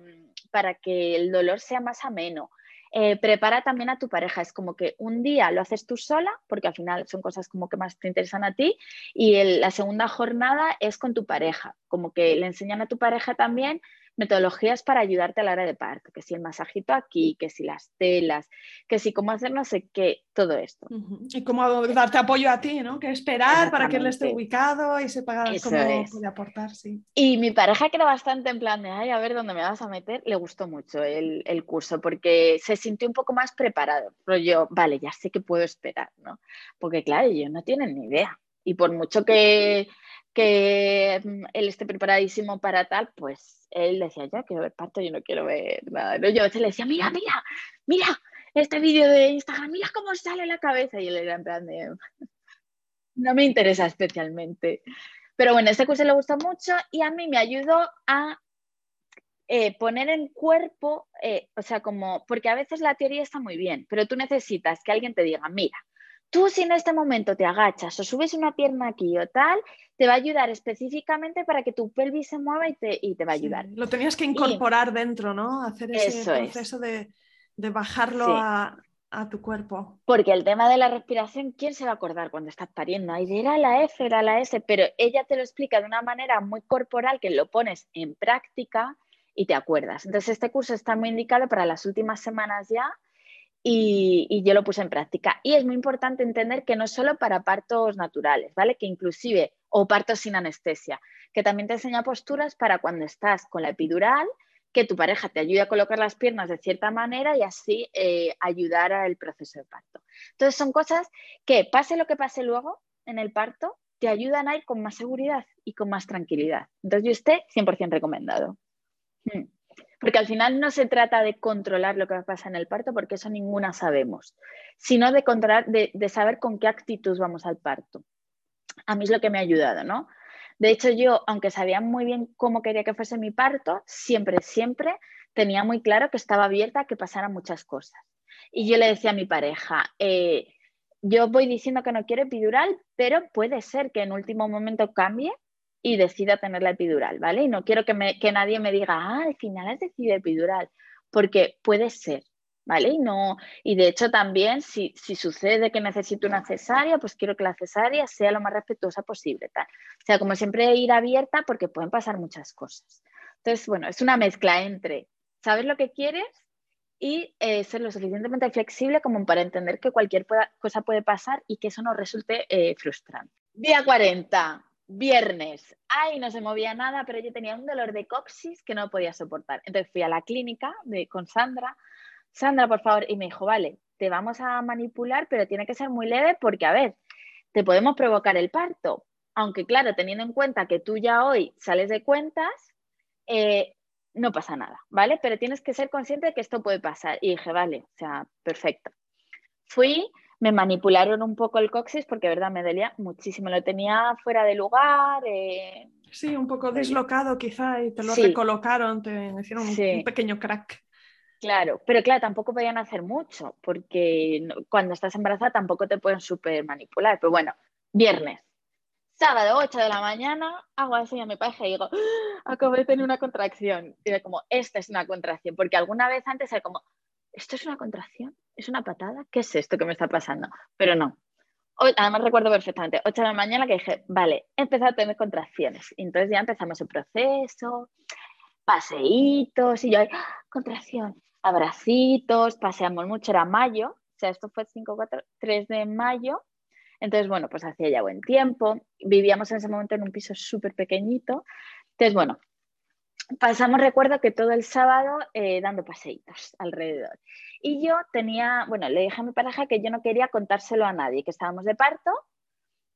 para que el dolor sea más ameno, eh, prepara también a tu pareja. Es como que un día lo haces tú sola, porque al final son cosas como que más te interesan a ti, y la segunda jornada es con tu pareja, como que le enseñan a tu pareja también metodologías para ayudarte a la hora de parto, que si el masajito aquí, que si las telas, que si cómo hacer no sé qué, todo esto. Y cómo darte apoyo a ti, ¿no? Que esperar para que él esté ubicado y sepa cómo puede aportar, sí. Y mi pareja que era bastante en plan de, ay, a ver dónde me vas a meter, le gustó mucho el, el curso porque se sintió un poco más preparado. Pero yo, vale, ya sé que puedo esperar, ¿no? Porque claro, ellos no tienen ni idea. Y por mucho que que mm, él esté preparadísimo para tal, pues él decía, yo quiero ver parto, yo no quiero ver nada. Yo a veces le decía, mira, mira, mira, este vídeo de Instagram, mira cómo sale la cabeza. Y él era en plan de, no me interesa especialmente. Pero bueno, este curso le gustó mucho y a mí me ayudó a eh, poner en cuerpo, eh, o sea, como, porque a veces la teoría está muy bien, pero tú necesitas que alguien te diga, mira, tú si en este momento te agachas o subes una pierna aquí o tal, te va a ayudar específicamente para que tu pelvis se mueva y te, y te va a ayudar. lo tenías que incorporar dentro, ¿no? Hacer ese proceso de, bajarlo a, a, tu cuerpo. Porque el tema de la respiración, ¿quién se va a acordar cuando estás pariendo? Ahí era la F, era la S, pero ella te lo explica de una manera muy corporal que lo pones en práctica y te acuerdas. Entonces, este curso está muy indicado para las últimas semanas ya y, yo lo puse en práctica. Y es muy importante entender que no solo para partos naturales, ¿vale? Que inclusive, o partos sin anestesia, que también te enseña posturas para cuando estás con la epidural, que tu pareja te ayude a colocar las piernas de cierta manera y así eh, ayudar al proceso de parto. Entonces, son cosas que, pase lo que pase luego en el parto, te ayudan a ir con más seguridad y con más tranquilidad. Entonces, yo esté 100% recomendado. Mm. Porque al final no se trata de controlar lo que pasa en el parto, porque eso ninguna sabemos, sino de controlar, de, saber con qué actitud vamos al parto. A mí es lo que me ha ayudado, ¿no? De hecho, yo, aunque sabía muy bien cómo quería que fuese mi parto, siempre, siempre tenía muy claro que estaba abierta a que pasaran muchas cosas. Y yo le decía a mi pareja, eh, yo voy diciendo que no quiero epidural, pero puede ser que en último momento cambie y decida tener la epidural, ¿vale? Y no quiero que, me, que nadie me diga, ah, al final has decidido epidural, porque puede ser, ¿vale? Y, no, y de hecho también si, si, sucede que necesito una cesárea, pues quiero que la cesárea sea lo más respetuosa posible, tal. O sea, como siempre ir abierta porque pueden pasar muchas cosas. Entonces, bueno, es una mezcla entre saber lo que quieres y eh, ser lo suficientemente flexible como para entender que cualquier cosa puede pasar y que eso no resulte eh, frustrante. Día 40 viernes, ay, no se movía nada, pero yo tenía un dolor de coxis que no podía soportar. Entonces fui a la clínica con Sandra, Sandra, por favor, y me dijo, vale, te vamos a manipular, pero tiene que ser muy leve porque, a ver, te podemos provocar el parto. Aunque, claro, teniendo en cuenta que tú ya hoy sales de cuentas, eh, no pasa nada, ¿vale? Pero tienes que ser consciente de que esto puede pasar. Y dije, vale, o sea, perfecto. Fui, me manipularon un poco el coxis porque, verdad, me dolía muchísimo. Lo tenía fuera de lugar. Eh, sí, un poco deslocado quizá y te lo recolocaron, te hicieron un, pequeño crack. Claro, pero claro, tampoco podían hacer mucho porque cuando estás embarazada tampoco te pueden súper manipular. Pero bueno, viernes, sábado, 8 de la mañana, hago así a mi pareja y digo, ¡Ah! acabo de tener una contracción. Y de como, esta es una contracción, porque alguna vez antes era como, ¿esto es una contracción? ¿Es una patada? ¿Qué es esto que me está pasando? Pero no. Hoy, además recuerdo perfectamente, 8 de la mañana que dije, vale, he empezado a tener contracciones. Y entonces ya empezamos el proceso, paseitos, y yo, ¡ah! contracción, abracitos, paseamos mucho, era mayo, o sea, esto fue 5, 4, 3 de mayo. Entonces, bueno, pues hacía ya buen tiempo. Vivíamos en ese momento en un piso súper pequeñito. Entonces, bueno, pasamos, recuerdo que todo el sábado eh, dando paseitos alrededor. Y yo tenía, bueno, le dije a mi pareja que yo no quería contárselo a nadie, que estábamos de parto,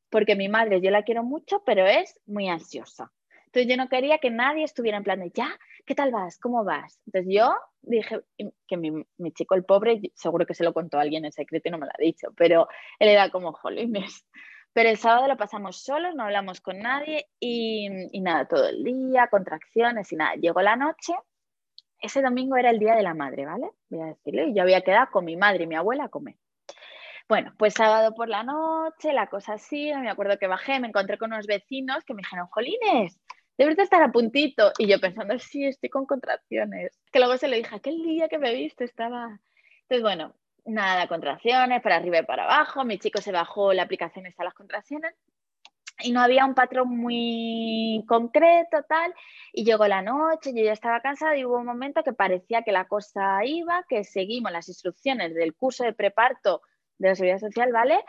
porque mi madre yo la quiero mucho, pero es muy ansiosa. Entonces yo no quería que nadie estuviera en plan de, ya, ¿qué tal vas? ¿Cómo vas? Entonces yo dije que mi, chico, el pobre, seguro que se lo contó a alguien en secreto y no me lo ha dicho, pero él era como, jolines, pero el sábado lo pasamos solos, no hablamos con nadie y, nada, todo el día, contracciones y nada. Llegó la noche, ese domingo era el día de la madre, ¿vale? Voy a decirle, yo había quedado con mi madre y mi abuela a comer. Bueno, pues sábado por la noche, la cosa así, me acuerdo que bajé, me encontré con unos vecinos que me dijeron, Jolines, debes de estar a puntito. Y yo pensando, sí, estoy con contracciones. Que luego se lo dije, aquel día que me viste estaba... Entonces, bueno, nada, contracciones, para arriba y para abajo. Mi chico se bajó la aplicación a las contracciones y no había un patrón muy concreto, tal. Y llegó la noche, yo ya estaba cansada y hubo un momento que parecía que la cosa iba, que seguimos las instrucciones del curso de preparto de la seguridad social, ¿vale?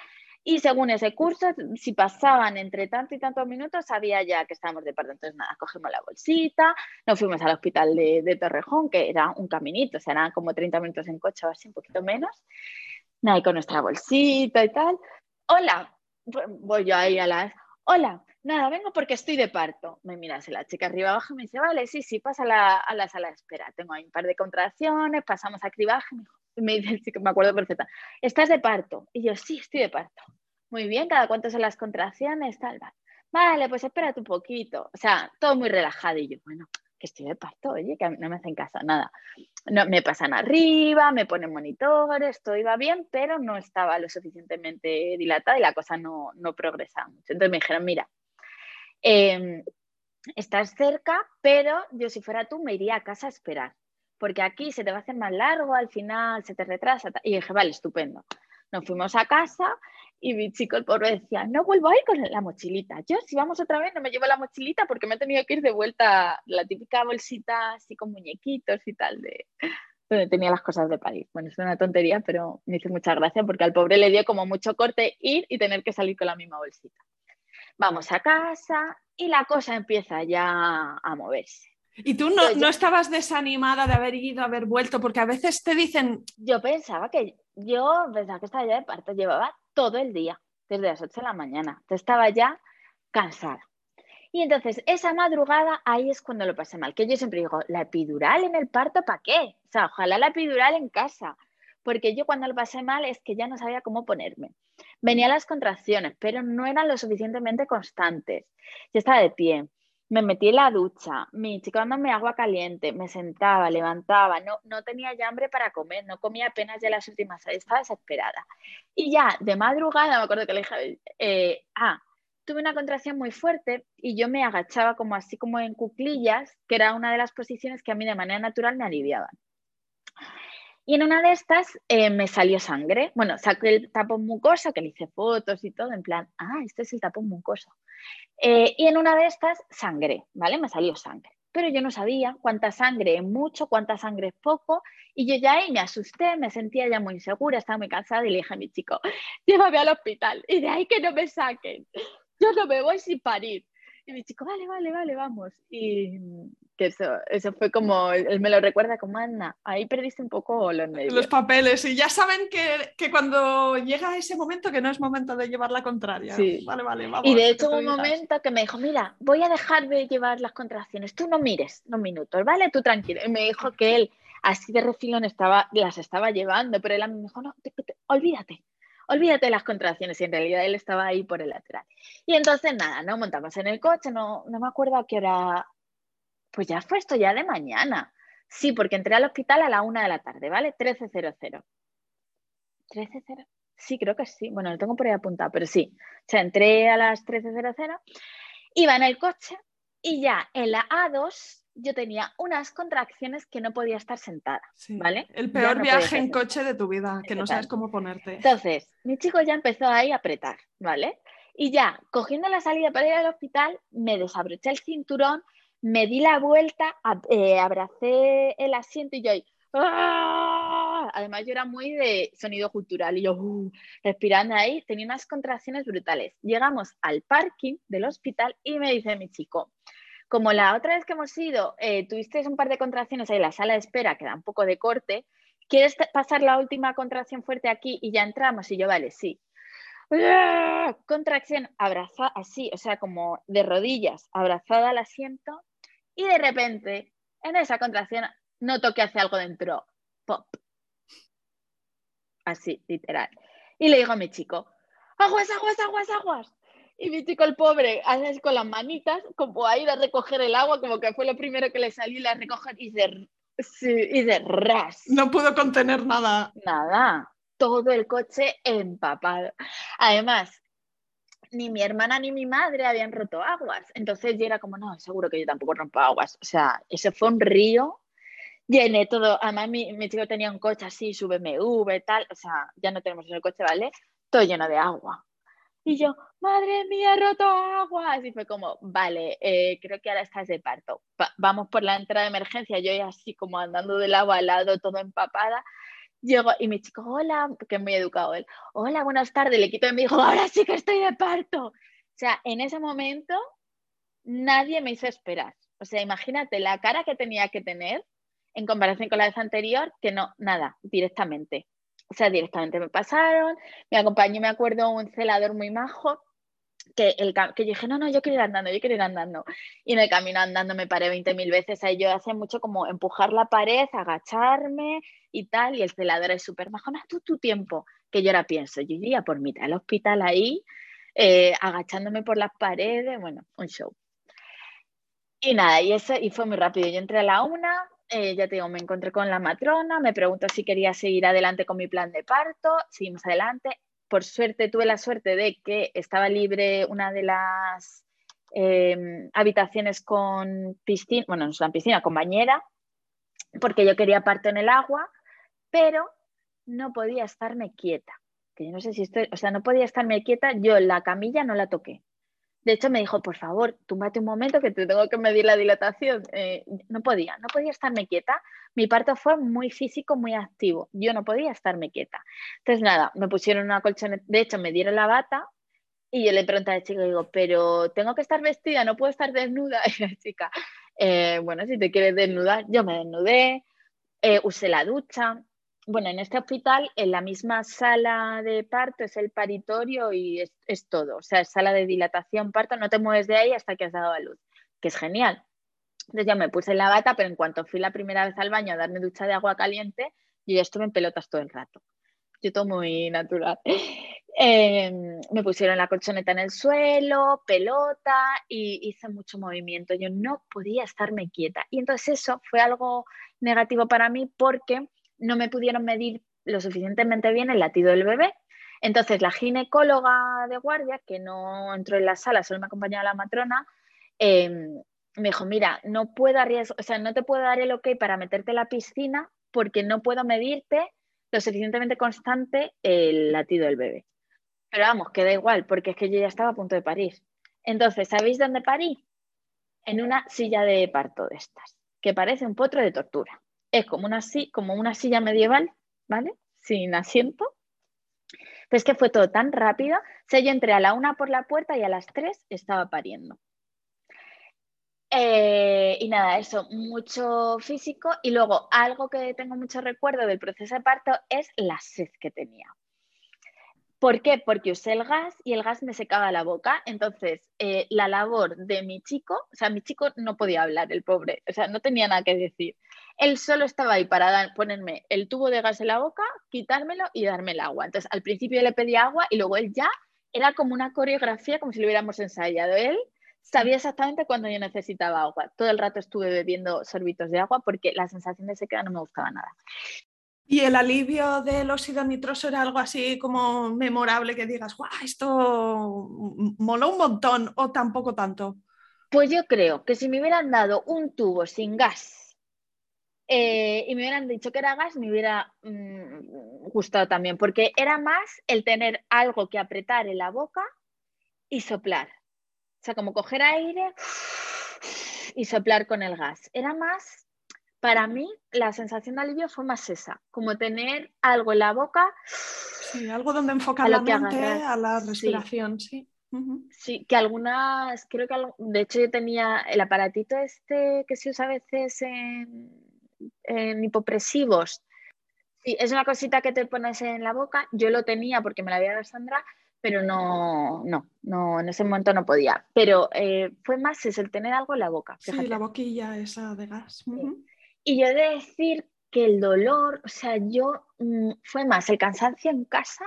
Y según ese curso, si pasaban entre tanto y tantos minutos, sabía ya que estábamos de parto. Entonces, nada, cogimos la bolsita, nos fuimos al hospital de, Torrejón, que era un caminito, o sea, eran como 30 minutos en coche o así, un poquito menos. Nada, y con nuestra bolsita y tal. Hola, voy yo ahí a las. Hola, nada, vengo porque estoy de parto. Me mira la chica arriba abajo y me dice, vale, sí, sí, pasa a la, a la sala de espera. Tengo ahí un par de contracciones, pasamos a cribaje. Y me dice el chico, me acuerdo perfecta, ¿estás de parto? Y yo, sí, estoy de parto. Muy bien, ¿cada cuánto son las contracciones? Tal, vale. Vale, pues espérate un poquito. O sea, todo muy relajado. Y yo, bueno, que estoy de parto, oye, que no me hacen caso, nada. No, me pasan arriba, me ponen monitores, todo iba bien, pero no estaba lo suficientemente dilatada y la cosa no, no progresaba mucho. Entonces me dijeron, mira, Em, estás cerca, pero yo si fuera tú me iría a casa a esperar, porque aquí se te va a hacer más largo, al final se te retrasa. Y dije, vale, estupendo. Nos fuimos a casa y mi chico, el pobre, decía, no vuelvo a ir con la mochilita. Yo, si vamos otra vez, no me llevo la mochilita porque me he tenido que ir de vuelta la típica bolsita así con muñequitos y tal, de donde tenía las cosas de París. Bueno, es una tontería, pero me hizo mucha gracia porque al pobre le dio como mucho corte ir y tener que salir con la misma bolsita vamos a casa y la cosa empieza ya a moverse. ¿Y tú no, no, estabas desanimada de haber ido, haber vuelto? Porque a veces te dicen... Yo pensaba que, yo pensaba que estaba ya de parto, llevaba todo el día, desde las 8 de la mañana. Estaba ya cansada. Y entonces, esa madrugada, ahí es cuando lo pasé mal. Que yo siempre digo, ¿la epidural en el parto para qué? O sea, ojalá la epidural en casa porque yo cuando lo pasé mal es que ya no sabía cómo ponerme. Venían las contracciones, pero no eran lo suficientemente constantes. Yo estaba de pie, me metí en la ducha, mi chico dándome agua caliente, me sentaba, levantaba, no, no tenía ya hambre para comer, no comía apenas ya las últimas estaba desesperada. Y ya de madrugada me acuerdo que le dije, eh, ah, tuve una contracción muy fuerte y yo me agachaba como así como en cuclillas, que era una de las posiciones que a mí de manera natural me aliviaban. Y en una de estas eh, me salió sangre. Bueno, saqué el tapón mucoso, que le hice fotos y todo, en plan, ah, este es el tapón mucoso. Eh, y en una de estas sangré, ¿vale? Me salió sangre. Pero yo no sabía cuánta sangre es mucho, cuánta sangre es poco. Y yo ya ahí me asusté, me sentía ya muy insegura, estaba muy cansada y le dije a mi chico, llévame al hospital. Y de ahí que no me saquen. Yo no me voy sin parir. Y mi chico, vale, vale, vale, vamos. Y que eso, eso fue como, él me lo recuerda como, Ana, ahí perdiste un poco los medios. Los papeles, y ya saben que, que, cuando llega ese momento que no es momento de llevar la contraria. Sí. Vale, vale, vamos. Y de hecho hubo un momento que me dijo, mira, voy a dejar de llevar las contracciones, tú no mires unos minutos, ¿vale? Tú tranquilo. Y me dijo que él así de refilón estaba, las estaba llevando, pero él a mí me dijo, no, olvídate, olvídate de las contracciones y en realidad él estaba ahí por el lateral. Y entonces nada, no montamos en el coche, no, no me acuerdo a qué hora, pues ya fue esto ya de mañana. Sí, porque entré al hospital a la una de la tarde, ¿vale? 13.00. ¿13.00? Sí, creo que sí. Bueno, lo tengo por ahí apuntado, pero sí. O sea, entré a las 13.00, iba en el coche y ya en la A2 yo tenía unas contracciones que no podía estar sentada, ¿vale? El peor viaje en coche de tu vida, que no sabes cómo ponerte. Entonces, mi chico ya empezó ahí a apretar, ¿vale? Y ya, cogiendo la salida para ir al hospital, me desabroché el cinturón, me di la vuelta, eh, abracé el asiento y yo ahí, ¡ah! Además, yo era muy de sonido cultural y yo uh, respirando ahí, tenía unas contracciones brutales. Llegamos al parking del hospital y me dice mi chico, como la otra vez que hemos ido, eh, tuviste un par de contracciones ahí en la sala de espera, que da un poco de corte, ¿quieres pasar la última contracción fuerte aquí y ya entramos? Y yo, vale, sí. ¡Ah! Contracción abrazada, así, o sea, como de rodillas, abrazada al asiento, y de repente, en esa contracción, noto que hace algo dentro. Pop. Así, literal. Y le digo a mi chico, aguas, aguas, aguas, aguas. Y mi chico, el pobre, hace con las manitas, como a ir a recoger el agua, como que fue lo primero que le salió y la recoger y de, y de ras. No pudo contener nada. Nada. Todo el coche empapado. Además, ni mi hermana ni mi madre habían roto aguas. Entonces yo era como, no, seguro que yo tampoco rompo aguas. O sea, ese fue un río. Llené todo. Además, mi, mi chico tenía un coche así, su BMW, tal. O sea, ya no tenemos ese coche, ¿vale? Todo lleno de agua. Y yo, madre mía, he roto agua. Y fue como, vale, eh, creo que ahora estás de parto. vamos por la entrada de emergencia. Yo así como andando del agua al lado, todo empapada. Llego y mi chico, hola, que es muy educado él, hola, buenas tardes. Le quito y me dijo, ahora sí que estoy de parto. O sea, en ese momento nadie me hizo esperar. O sea, imagínate la cara que tenía que tener en comparación con la vez anterior, que no, nada, directamente. O sea, directamente me pasaron, me acompañó, me acuerdo, un celador muy majo que, el, que yo dije, no, no, yo quiero ir andando, yo quiero ir andando. Y en el camino andando me paré 20.000 veces. Ahí yo hacía mucho como empujar la pared, agacharme y tal. Y el celador es súper majona, tú tu tiempo. Que yo ahora pienso, yo iría por mitad del hospital ahí, eh, agachándome por las paredes, bueno, un show. Y nada, y, eso, y fue muy rápido. Yo entré a la una, eh, ya te digo, me encontré con la matrona, me preguntó si quería seguir adelante con mi plan de parto, seguimos adelante. Por suerte, tuve la suerte de que estaba libre una de las em, habitaciones con piscina, bueno, no es una piscina, con bañera, porque yo quería parto en el agua, pero no podía estarme quieta. Que yo no sé si estoy, o sea, no podía estarme quieta, yo la camilla no la toqué. De hecho, me dijo, por favor, túmbate un momento que te tengo que medir la dilatación. Eh, no podía, no podía estarme quieta. Mi parto fue muy físico, muy activo. Yo no podía estarme quieta. Entonces, nada, me pusieron una colchoneta. De hecho, me dieron la bata y yo le pregunté al chico, digo, pero tengo que estar vestida, no puedo estar desnuda. Y la chica, eh, bueno, si te quieres desnudar, yo me desnudé, eh, usé la ducha, bueno, en este hospital, en la misma sala de parto es el paritorio y es, todo. O sea, es sala de dilatación, parto, no te mueves de ahí hasta que has dado a luz, que es genial. Entonces ya me puse la bata, pero en cuanto fui la primera vez al baño a darme ducha de agua caliente, yo ya estuve en pelotas todo el rato. Yo todo muy natural. Em, me pusieron la colchoneta en el suelo, pelota y hice mucho movimiento. Yo no podía estarme quieta. Y entonces eso fue algo negativo para mí porque no me pudieron medir lo suficientemente bien el latido del bebé. Entonces la ginecóloga de guardia, que no entró en la sala, solo me acompañaba la matrona, em, me dijo, mira, no puedo o sea, no te puedo dar el ok para meterte en la piscina porque no puedo medirte lo suficientemente constante el latido del bebé. Pero vamos, que da igual, porque es que yo ya estaba a punto de parir. Entonces, ¿sabéis dónde parí? En una silla de parto de estas, que parece un potro de tortura es como una, como una silla medieval, ¿vale? Sin asiento. Pero es que fue todo tan rápido. O sea, yo entré a la una por la puerta y a las tres estaba pariendo. Eh, y nada, eso, mucho físico. Y luego algo que tengo mucho recuerdo del proceso de parto es la sed que tenía. ¿Por qué? Porque usé el gas y el gas me secaba la boca. Entonces, eh, la labor de mi chico, o sea, mi chico no podía hablar, el pobre, o sea, no tenía nada que decir. Él solo estaba ahí para ponerme el tubo de gas en la boca, quitármelo y darme el agua. Entonces, al principio le pedía agua y luego él ya era como una coreografía, como si lo hubiéramos ensayado. Él sabía exactamente cuándo yo necesitaba agua. Todo el rato estuve bebiendo sorbitos de agua porque la sensación de sequedad no me gustaba nada. ¿Y el alivio del óxido nitroso era algo así como memorable que digas, guau, esto moló un montón o tampoco tanto? Pues yo creo que si me hubieran dado un tubo sin gas eh, y me hubieran dicho que era gas, me hubiera mm, gustado también, porque era más el tener algo que apretar en la boca y soplar. O sea, como coger aire y soplar con el gas. Era más para mí la sensación de alivio fue más esa, como tener algo en la boca. Sí, algo donde enfocar la mente a la respiración, sí. Sí, que algunas, creo que, de hecho yo tenía el aparatito este que se usa a veces en, hipopresivos. Sí, es una cosita que te pones en la boca. Yo lo tenía porque me la había dado Sandra, pero no, no, no, en ese momento no podía. Pero eh, fue más es el tener algo en la boca. Sí, la boquilla esa de gas. Y yo he de decir que el dolor, o sea, yo mm, fue más el cansancio en casa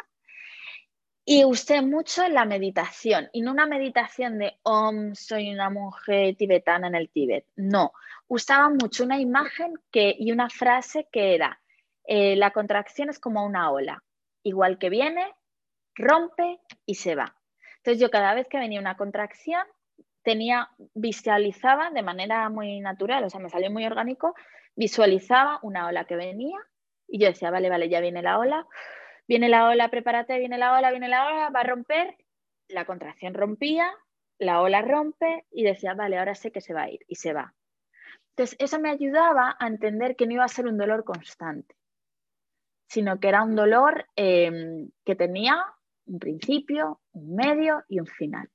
y usé mucho la meditación, y no una meditación de Om, soy una mujer tibetana en el Tíbet. No, usaba mucho una imagen que, y una frase que era, eh, la contracción es como una ola, igual que viene, rompe y se va. Entonces yo cada vez que venía una contracción, tenía, visualizaba de manera muy natural, o sea, me salió muy orgánico, visualizaba una ola que venía y yo decía, vale, vale, ya viene la ola, viene la ola, prepárate, viene la ola, viene la ola, va a romper, la contracción rompía, la ola rompe y decía, vale, ahora sé que se va a ir y se va. Entonces, eso me ayudaba a entender que no iba a ser un dolor constante, sino que era un dolor em, que tenía un principio, un medio y un final.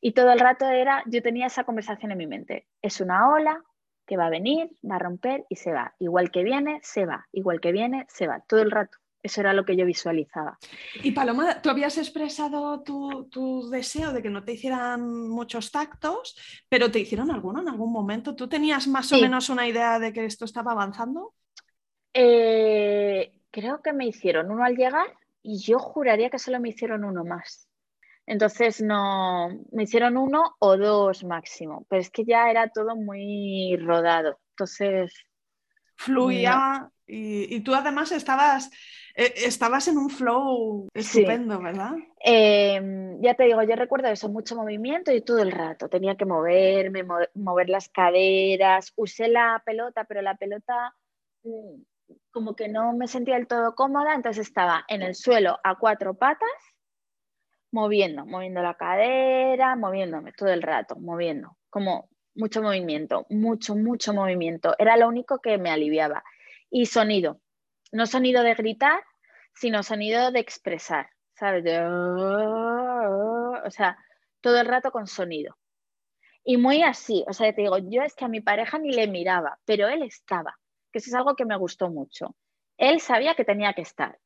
Y todo el rato era, yo tenía esa conversación en mi mente, es una ola, que va a venir, va a romper y se va. Igual que viene, se va. Igual que viene, se va. Todo el rato. Eso era lo que yo visualizaba. Y Paloma, tú habías expresado tu, deseo de que no te hicieran muchos tactos, pero ¿te hicieron alguno en algún momento? ¿Tú tenías más o menos una idea de que esto estaba avanzando? Eh, creo que me hicieron uno al llegar y yo juraría que solo me hicieron uno más. Entonces no, me hicieron uno o dos máximo, pero es que ya era todo muy rodado. Entonces... Fluía y, tú además estabas, eh, estabas en un flow estupendo, ¿verdad? Em, ya te digo, yo recuerdo eso, mucho movimiento y todo el rato. Tenía que moverme, mover las caderas. Usé la pelota, pero la pelota mm, como que no me sentía del todo cómoda, entonces estaba en el suelo a cuatro patas, moviendo, moviendo la cadera, moviéndome todo el rato, moviendo, como mucho movimiento, mucho, mucho movimiento. Era lo único que me aliviaba. Y sonido, no sonido de gritar, sino sonido de expresar, ¿sabes? o sea, todo el rato con sonido. Y muy así, o sea, te digo, yo es que a mi pareja ni le miraba, pero él estaba que eso es algo que me gustó mucho. Él sabía que tenía que estar.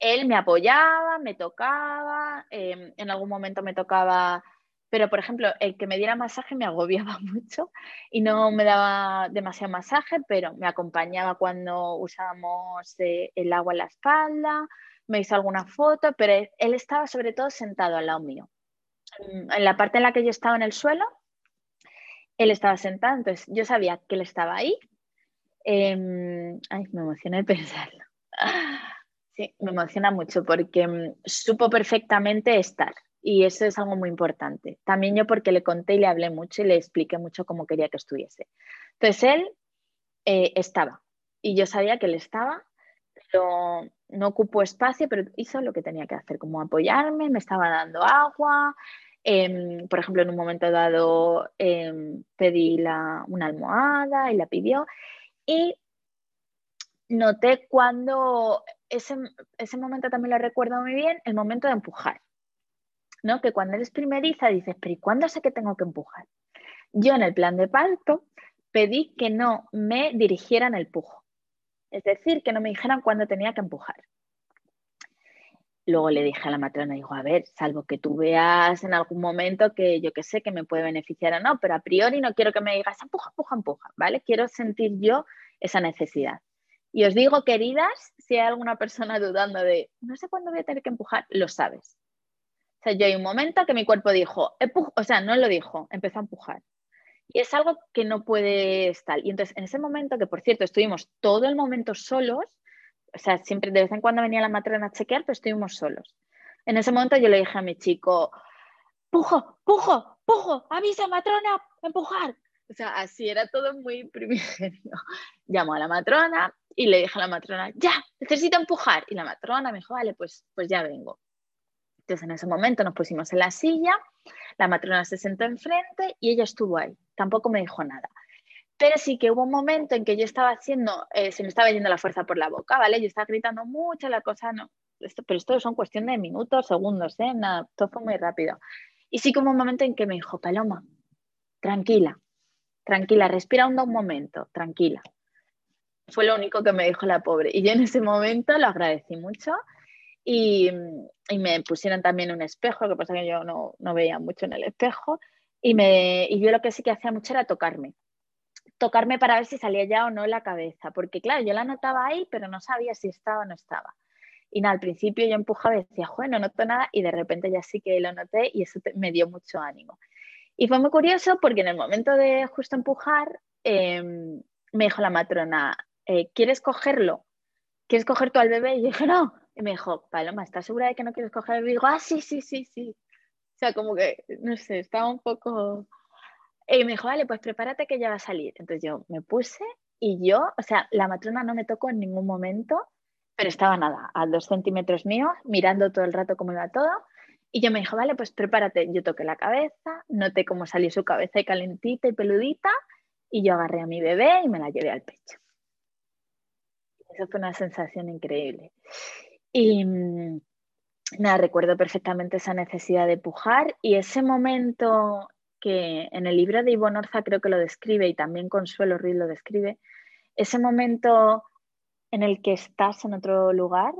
Él me apoyaba, me tocaba, em, en algún momento me tocaba, pero por ejemplo, el que me diera masaje me agobiaba mucho y no me daba demasiado masaje, pero me acompañaba cuando usábamos eh, el agua en la espalda, me hizo alguna foto, pero él estaba sobre todo sentado al lado mío. En la parte en la que yo estaba en el suelo, él estaba sentado, entonces yo sabía que él estaba ahí Em, ay, me emociona pensarlo. Sí, me emociona mucho porque mm, supo perfectamente estar y eso es algo muy importante. También yo porque le conté y le hablé mucho y le expliqué mucho cómo quería que estuviese. Entonces él eh, estaba y yo sabía que él estaba, pero no ocupó espacio, pero hizo lo que tenía que hacer, como apoyarme, me estaba dando agua. Em, por ejemplo, en un momento dado em, pedí la, una almohada y la pidió y noté cuando, ese, ese momento también lo recuerdo muy bien, el momento de empujar. ¿no? Que cuando eres primeriza dices, pero ¿y cuándo sé que tengo que empujar? Yo en el plan de parto pedí que no me dirigieran el pujo, es decir, que no me dijeran cuándo tenía que empujar. Luego le dije a la matrona, digo, a ver, salvo que tú veas en algún momento que yo que sé que me puede beneficiar o no, pero a priori no quiero que me digas, empuja, empuja, empuja, ¿vale? Quiero sentir yo esa necesidad. Y os digo, queridas, si hay alguna persona dudando de, no sé cuándo voy a tener que empujar, lo sabes. O sea, yo hay un momento que mi cuerpo dijo, o sea, no lo dijo, empezó a empujar. Y es algo que no puede estar. Y entonces, en ese momento, que por cierto, estuvimos todo el momento solos, o sea, siempre de vez en cuando venía la matrona a chequear, pero estuvimos solos. En ese momento yo le dije a mi chico, pujo, pujo, pujo, avisa matrona, empujar. O sea, así era todo muy primigenio. Llamó a la matrona y le dije a la matrona, ya, necesito empujar. Y la matrona me dijo, vale, pues, pues ya vengo. Entonces en ese momento nos pusimos en la silla, la matrona se sentó enfrente y ella estuvo ahí. Tampoco me dijo nada. Pero sí que hubo un momento en que yo estaba haciendo, eh, se me estaba yendo la fuerza por la boca, ¿vale? Yo estaba gritando mucho, la cosa no. Esto, pero esto son cuestión de minutos, segundos, ¿eh? Nada, todo fue muy rápido. Y sí que hubo un momento en que me dijo, Paloma, tranquila, tranquila, respira un, un momento, tranquila. Fue lo único que me dijo la pobre. Y yo en ese momento lo agradecí mucho. Y, y me pusieron también un espejo, lo que pasa que yo no, no veía mucho en el espejo. Y, me, y yo lo que sí que hacía mucho era tocarme tocarme para ver si salía ya o no la cabeza, porque claro, yo la notaba ahí, pero no sabía si estaba o no estaba. Y nada, al principio yo empujaba y decía, joder, no noto nada, y de repente ya sí que lo noté y eso me dio mucho ánimo. Y fue muy curioso porque en el momento de justo empujar, em, me dijo la matrona, eh, ¿quieres cogerlo? ¿Quieres coger tú al bebé? Y yo dije, no. Y me dijo, Paloma, ¿estás segura de que no quieres coger al bebé? Y digo, ah, sí, sí, sí, sí. O sea, como que, no sé, estaba un poco y me dijo, vale, pues prepárate que ya va a salir. Entonces yo me puse y yo, o sea, la matrona no me tocó en ningún momento, pero estaba nada, a dos centímetros míos, mirando todo el rato cómo iba todo. Y yo me dijo, vale, pues prepárate. Yo toqué la cabeza, noté cómo salió su cabeza calentita y peludita, y yo agarré a mi bebé y me la llevé al pecho. Fue una sensación increíble. Y mm, nada, recuerdo perfectamente esa necesidad de pujar y ese momento que en el libro de Ivonne Orza creo que lo describe y también Consuelo Ruiz lo describe, ese momento en el que estás en otro lugar,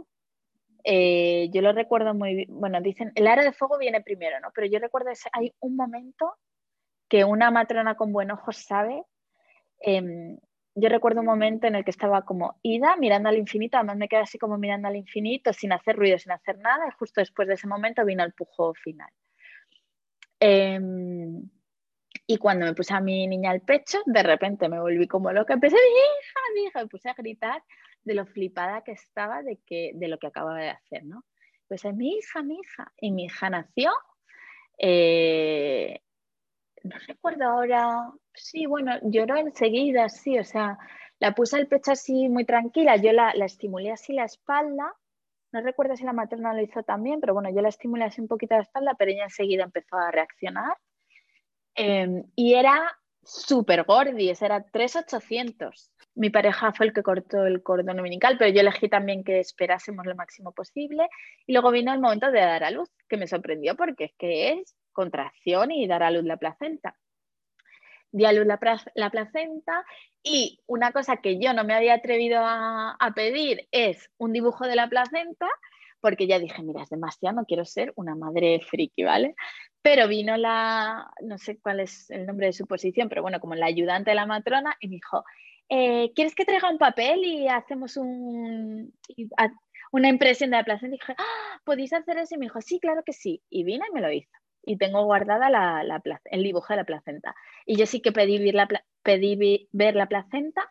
eh, yo lo recuerdo muy bien, bueno, dicen, el aro de fuego viene primero, ¿no? Pero yo recuerdo, ese, hay un momento que una matrona con buen ojo sabe, em, yo recuerdo un momento en el que estaba como ida, mirando al infinito, además me quedé así como mirando al infinito, sin hacer ruido, sin hacer nada, y justo después de ese momento vino el pujo final. Em, y cuando me puse a mi niña al pecho, de repente me volví como loca, empecé, mi hija, mi hija, me puse a gritar de lo flipada que estaba de, que, de lo que acababa de hacer, ¿no? Pues mi hija, mi hija, y mi hija nació, eh, no recuerdo ahora, sí, bueno, lloró enseguida, sí, o sea, la puse al pecho así muy tranquila, yo la, estimulé así la espalda, no recuerdo si la materna lo hizo también, pero bueno, yo la estimulé así un poquito la espalda, pero ella enseguida empezó a reaccionar. Em, y era súper gordis, era 3,800. Mi pareja fue el que cortó el cordón umbilical, pero yo elegí también que esperásemos lo máximo posible. Y luego vino el momento de dar a luz, que me sorprendió porque es que es contracción y dar a luz la placenta. Di a luz la, placenta y una cosa que yo no me había atrevido a, pedir es un dibujo de la placenta porque ya dije, mira, es demasiado, no quiero ser una madre friki, ¿vale? Pero vino la, no sé cuál es el nombre de su posición, pero bueno, como la ayudante de la matrona, y me dijo, eh, ¿quieres que traiga un papel y hacemos un, una impresión de la placenta? Y dije, ah, ¿podéis hacer eso? Y me dijo, sí, claro que sí. Y vino y me lo hizo. Y tengo guardada la, la, el dibujo de la placenta. Y yo sí que pedí ver la, pedí ver la placenta,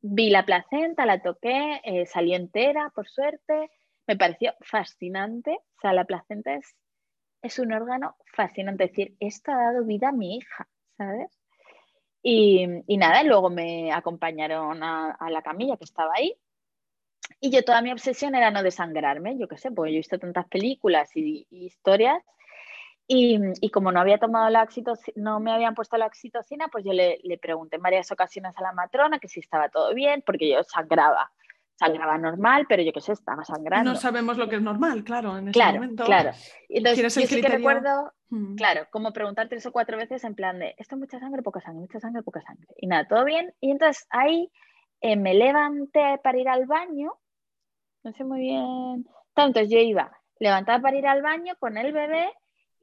vi la placenta, la toqué, eh, salió entera, por suerte. Me pareció fascinante. O sea, la placenta es es un órgano fascinante. Es decir, esto ha dado vida a mi hija, ¿sabes? Y, nada, luego me acompañaron a, la camilla que estaba ahí. Y yo toda mi obsesión era no desangrarme, yo qué sé, porque yo he visto tantas películas y, historias. Y, como no había tomado la no me habían puesto la oxitocina, pues yo le, le pregunté en varias ocasiones a la matrona que si estaba todo bien, porque yo sangraba sangraba normal, pero yo qué sé, estaba sangrando. No sabemos lo que es normal, claro, en ese claro, momento. Claro, Entonces, yo sí que recuerdo, mm. claro, como preguntar tres o cuatro veces en plan de, ¿esto es mucha sangre, poca sangre, mucha sangre, poca sangre? Y nada, todo bien. Y entonces ahí eh, me levanté para ir al baño, no sé muy bien. Entonces yo iba levantada para ir al baño con el bebé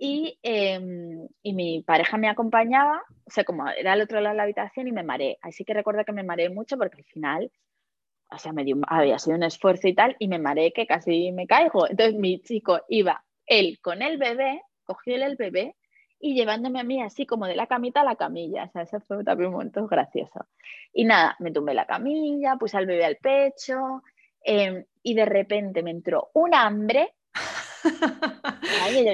y, em, y, mi pareja me acompañaba, o sea, como era al otro lado de la habitación y me mareé. Así que recuerdo que me mareé mucho porque al final o sea, me había sido un esfuerzo y tal, y me mareé que casi me caigo. Entonces mi chico iba, él con el bebé, cogió el bebé y llevándome a mí así como de la camita a la camilla. O sea, ese fue también un momento gracioso. Y nada, me tumbé la camilla, puse al bebé al pecho em, y de repente me entró un hambre.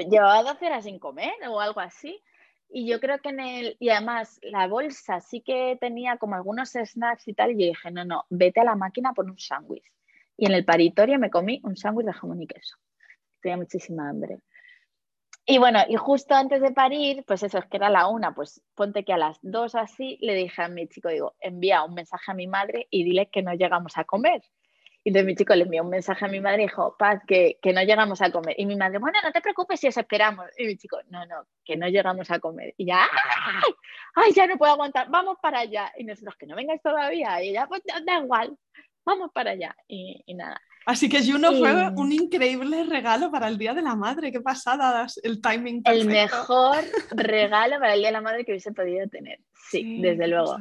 Llevaba 12 horas sin comer o algo así. Y yo creo que en el, y además la bolsa sí que tenía como algunos snacks y tal, y yo dije, no, no, vete a la máquina por un sándwich. Y en el paritorio me comí un sándwich de jamón y queso. Tenía muchísima hambre. Y bueno, y justo antes de parir, pues eso, es que era la una, pues ponte que a las dos así le dije a mi chico, digo, envía un mensaje a mi madre y dile que no llegamos a comer. Y entonces mi chico le envió un mensaje a mi madre y dijo, Paz, que, que, no llegamos a comer. Y mi madre, bueno, no te preocupes si os esperamos. Y mi chico, no, no, que no llegamos a comer. Y ya, ¡ay! ya no puedo aguantar, vamos para allá. Y nosotros, que no vengáis todavía. Y ya, pues da igual, vamos para allá. Y, y nada. Así que Juno fue un increíble regalo para el Día de la Madre. Qué pasada, el timing. Perfecto. El mejor regalo para el Día de la Madre que hubiese podido tener. Sí, desde luego.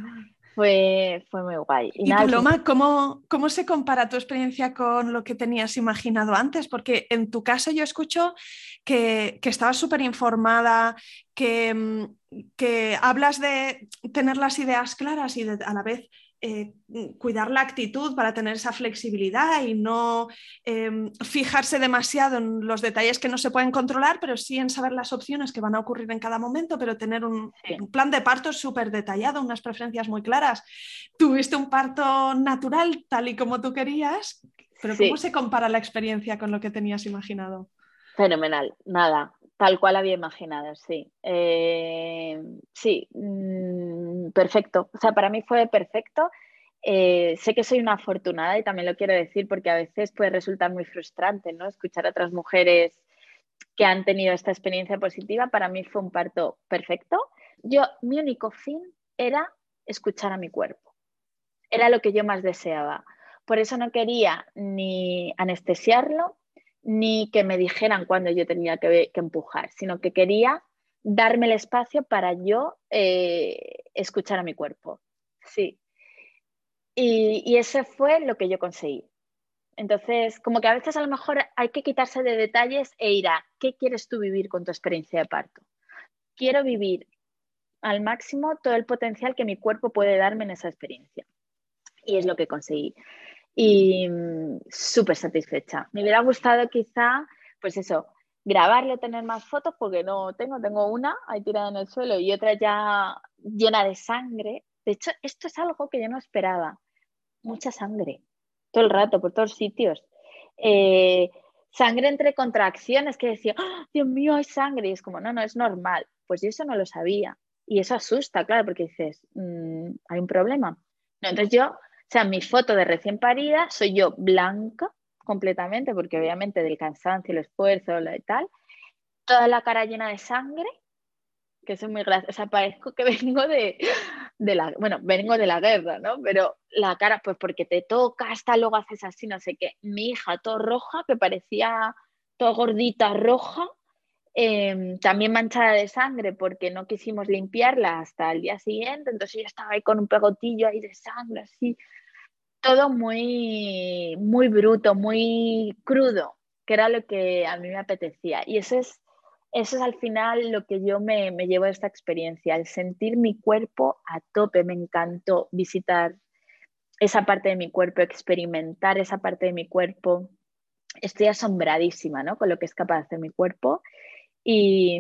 Fue, fue muy guay. Y, Paloma, ¿cómo, ¿cómo se compara tu experiencia con lo que tenías imaginado antes? Porque en tu caso yo escucho que, que estabas súper informada, que, mm, que hablas de tener las ideas claras y a la vez eh, cuidar la actitud para tener esa flexibilidad y no em, fijarse demasiado en los detalles que no se pueden controlar, pero sí en saber las opciones que van a ocurrir en cada momento, pero tener un, plan de parto súper detallado, unas preferencias muy claras. Tuviste un parto natural tal y como tú querías, pero ¿cómo se compara la experiencia con lo que tenías imaginado? Fenomenal, nada, Tal cual había imaginado, sí. Eh, sí, mm, perfecto. O sea, para mí fue perfecto. Eh, sé que soy una afortunada y también lo quiero decir porque a veces puede resultar muy frustrante, ¿no? Escuchar a otras mujeres que han tenido esta experiencia positiva. Para mí fue un parto perfecto. Yo, mi único fin era escuchar a mi cuerpo. Era lo que yo más deseaba. Por eso no quería ni anestesiarlo, ni que me dijeran cuándo yo tenía que, empujar, sino que quería darme el espacio para yo eh, escuchar a mi cuerpo. Sí. Y, y ese fue lo que yo conseguí. Entonces, como que a veces a lo mejor hay que quitarse de detalles e ir a qué quieres tú vivir con tu experiencia de parto. Quiero vivir al máximo todo el potencial que mi cuerpo puede darme en esa experiencia. Y es lo que conseguí y mm, súper satisfecha. Me hubiera gustado quizá, pues eso, grabarlo, tener más fotos, porque no tengo, tengo una ahí tirada en el suelo y otra ya llena de sangre. De hecho, esto es algo que yo no esperaba. Mucha sangre, todo el rato, por todos sitios. Eh, sangre entre contracciones, que decía, ¡Ah, Dios mío, hay sangre. Y es como, no, no, es normal. Pues yo eso no lo sabía. Y eso asusta, claro, porque dices, mm, hay un problema. entonces yo o sea, mi foto de recién parida soy yo blanca completamente, porque obviamente del cansancio, el esfuerzo y tal, toda la cara llena de sangre, que es muy gracioso, o parezco que vengo de, de, la, bueno, vengo de la guerra, ¿no? Pero la cara, pues porque te toca, hasta luego haces así, no sé qué. Mi hija, todo roja, que parecía todo gordita, roja, Em, también manchada de sangre porque no quisimos limpiarla hasta el día siguiente, entonces yo estaba ahí con un pegotillo ahí de sangre, así, todo muy, muy bruto, muy crudo, que era lo que a mí me apetecía. Y eso es, eso es al final lo que yo me, me llevo de esta experiencia, el sentir mi cuerpo a tope, me encantó visitar esa parte de mi cuerpo, experimentar esa parte de mi cuerpo. Estoy asombradísima ¿no? con lo que es capaz de mi cuerpo y,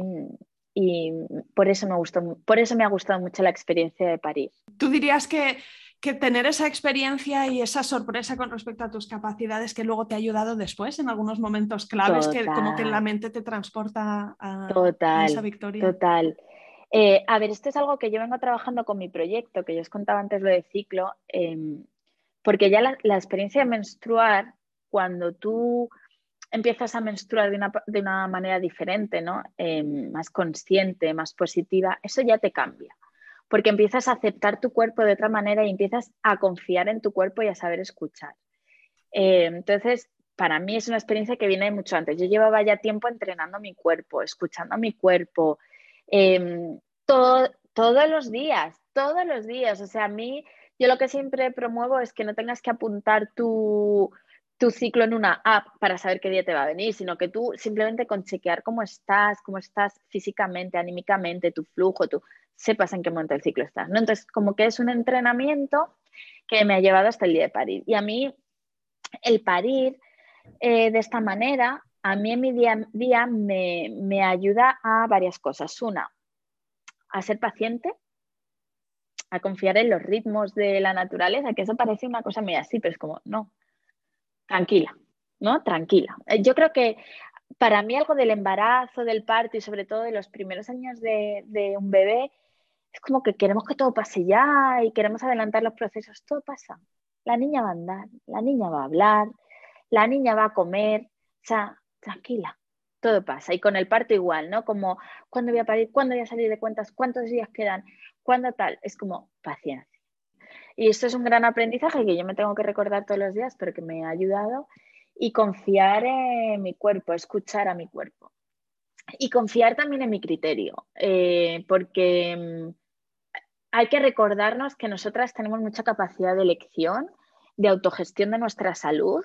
por, eso me gustó, por eso me ha gustado mucho la experiencia de París. ¿Tú dirías que, tener esa experiencia y esa sorpresa con respecto a tus capacidades que luego te ha ayudado después en algunos momentos claves que como que la mente te transporta a, esa victoria? Total. Eh, a ver, esto es algo que yo vengo trabajando con mi proyecto, que yo os contaba antes lo de ciclo, em, porque ya la, la, experiencia de menstruar, cuando tú empiezas a menstruar de una, manera diferente, ¿no? Em, más consciente, más positiva, eso ya te cambia. Porque empiezas a aceptar tu cuerpo de otra manera y empiezas a confiar en tu cuerpo y a saber escuchar. Em, entonces, para mí es una experiencia que viene mucho antes. Yo llevaba ya tiempo entrenando mi cuerpo, escuchando mi cuerpo, em, todos los días, todos los días. O sea, a mí, yo lo que siempre promuevo es que no tengas que apuntar tu tu ciclo en una app para saber qué día te va a venir, sino que tú simplemente con chequear cómo estás, cómo estás físicamente, anímicamente, tu flujo, tú sepas en qué momento del ciclo estás. Entonces, como que es un entrenamiento que me ha llevado hasta el día de parir. Y a mí, el parir eh, de esta manera, a mí en mi día a día me, me ayuda a varias cosas. Una, a ser paciente, a confiar en los ritmos de la naturaleza, que eso parece una cosa muy así, pero es como, no, tranquila, ¿no? Tranquila. Eh, yo creo que para mí algo del embarazo, del parto y sobre todo de los primeros años de, un bebé, es como que queremos que todo pase ya y queremos adelantar los procesos. Todo pasa. La niña va a andar, la niña va a hablar, la niña va a comer. O sea, tranquila, todo pasa. Y con el parto igual, ¿no? Como, ¿cuándo voy a parir? ¿Cuándo voy a salir de cuentas? ¿Cuántos días quedan? ¿Cuándo tal? Es como paciencia. Y esto es un gran aprendizaje que yo me tengo que recordar todos los días, pero que me ha ayudado. Y confiar en mi cuerpo, escuchar a mi cuerpo. Y confiar también en mi criterio, eh, porque mm, hay que recordarnos que nosotras tenemos mucha capacidad de elección, de autogestión de nuestra salud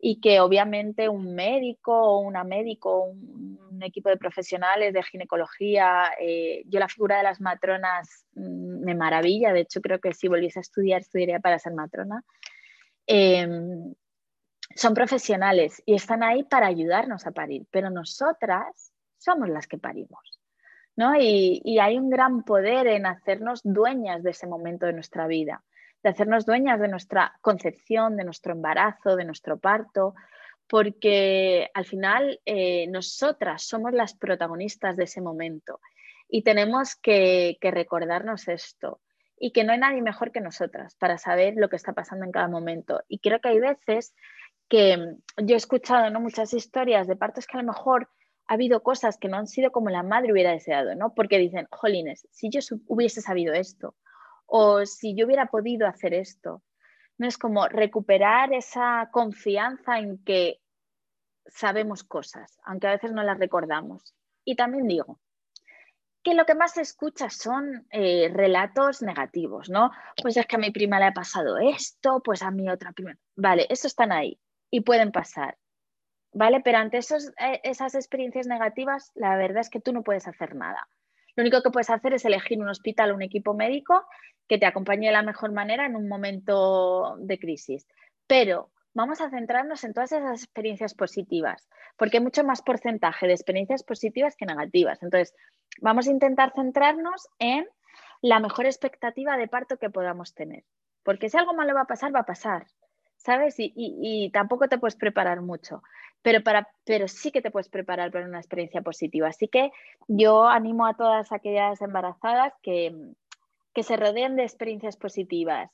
y que obviamente un médico o una médico, un, equipo de profesionales de ginecología, eh, yo la figura de las matronas mm, me maravilla, de hecho creo que si volviese a estudiar, estudiaría para ser matrona. Em, son profesionales y están ahí para ayudarnos a parir, pero nosotras somos las que parimos. ¿No? Y, y hay un gran poder en hacernos dueñas de ese momento de nuestra vida de hacernos dueñas de nuestra concepción, de nuestro embarazo, de nuestro parto, porque al final eh, nosotras somos las protagonistas de ese momento y tenemos que, recordarnos esto y que no hay nadie mejor que nosotras para saber lo que está pasando en cada momento. Y creo que hay veces que yo he escuchado ¿no? muchas historias de partos que a lo mejor ha habido cosas que no han sido como la madre hubiera deseado, ¿no? Porque dicen, jolines, si yo hubiese sabido esto, o si yo hubiera podido hacer esto. No es como recuperar esa confianza en que sabemos cosas, aunque a veces no las recordamos. Y también digo que lo que más se escucha son eh, relatos negativos, ¿no? Pues es que a mi prima le ha pasado esto, pues a mi otra prima. Vale, eso están ahí y pueden pasar. ¿Vale? Pero ante esos, eh, esas experiencias negativas, la verdad es que tú no puedes hacer nada. Lo único que puedes hacer es elegir un hospital o un equipo médico que te acompañe de la mejor manera en un momento de crisis. Pero vamos a centrarnos en todas esas experiencias positivas, porque hay mucho más porcentaje de experiencias positivas que negativas. Entonces, vamos a intentar centrarnos en la mejor expectativa de parto que podamos tener, porque si algo malo va a pasar, va a pasar, ¿sabes? Y, tampoco te puedes preparar mucho, pero, para, pero sí que te puedes preparar para una experiencia positiva. Así que yo animo a todas aquellas embarazadas que, que se rodeen de experiencias positivas,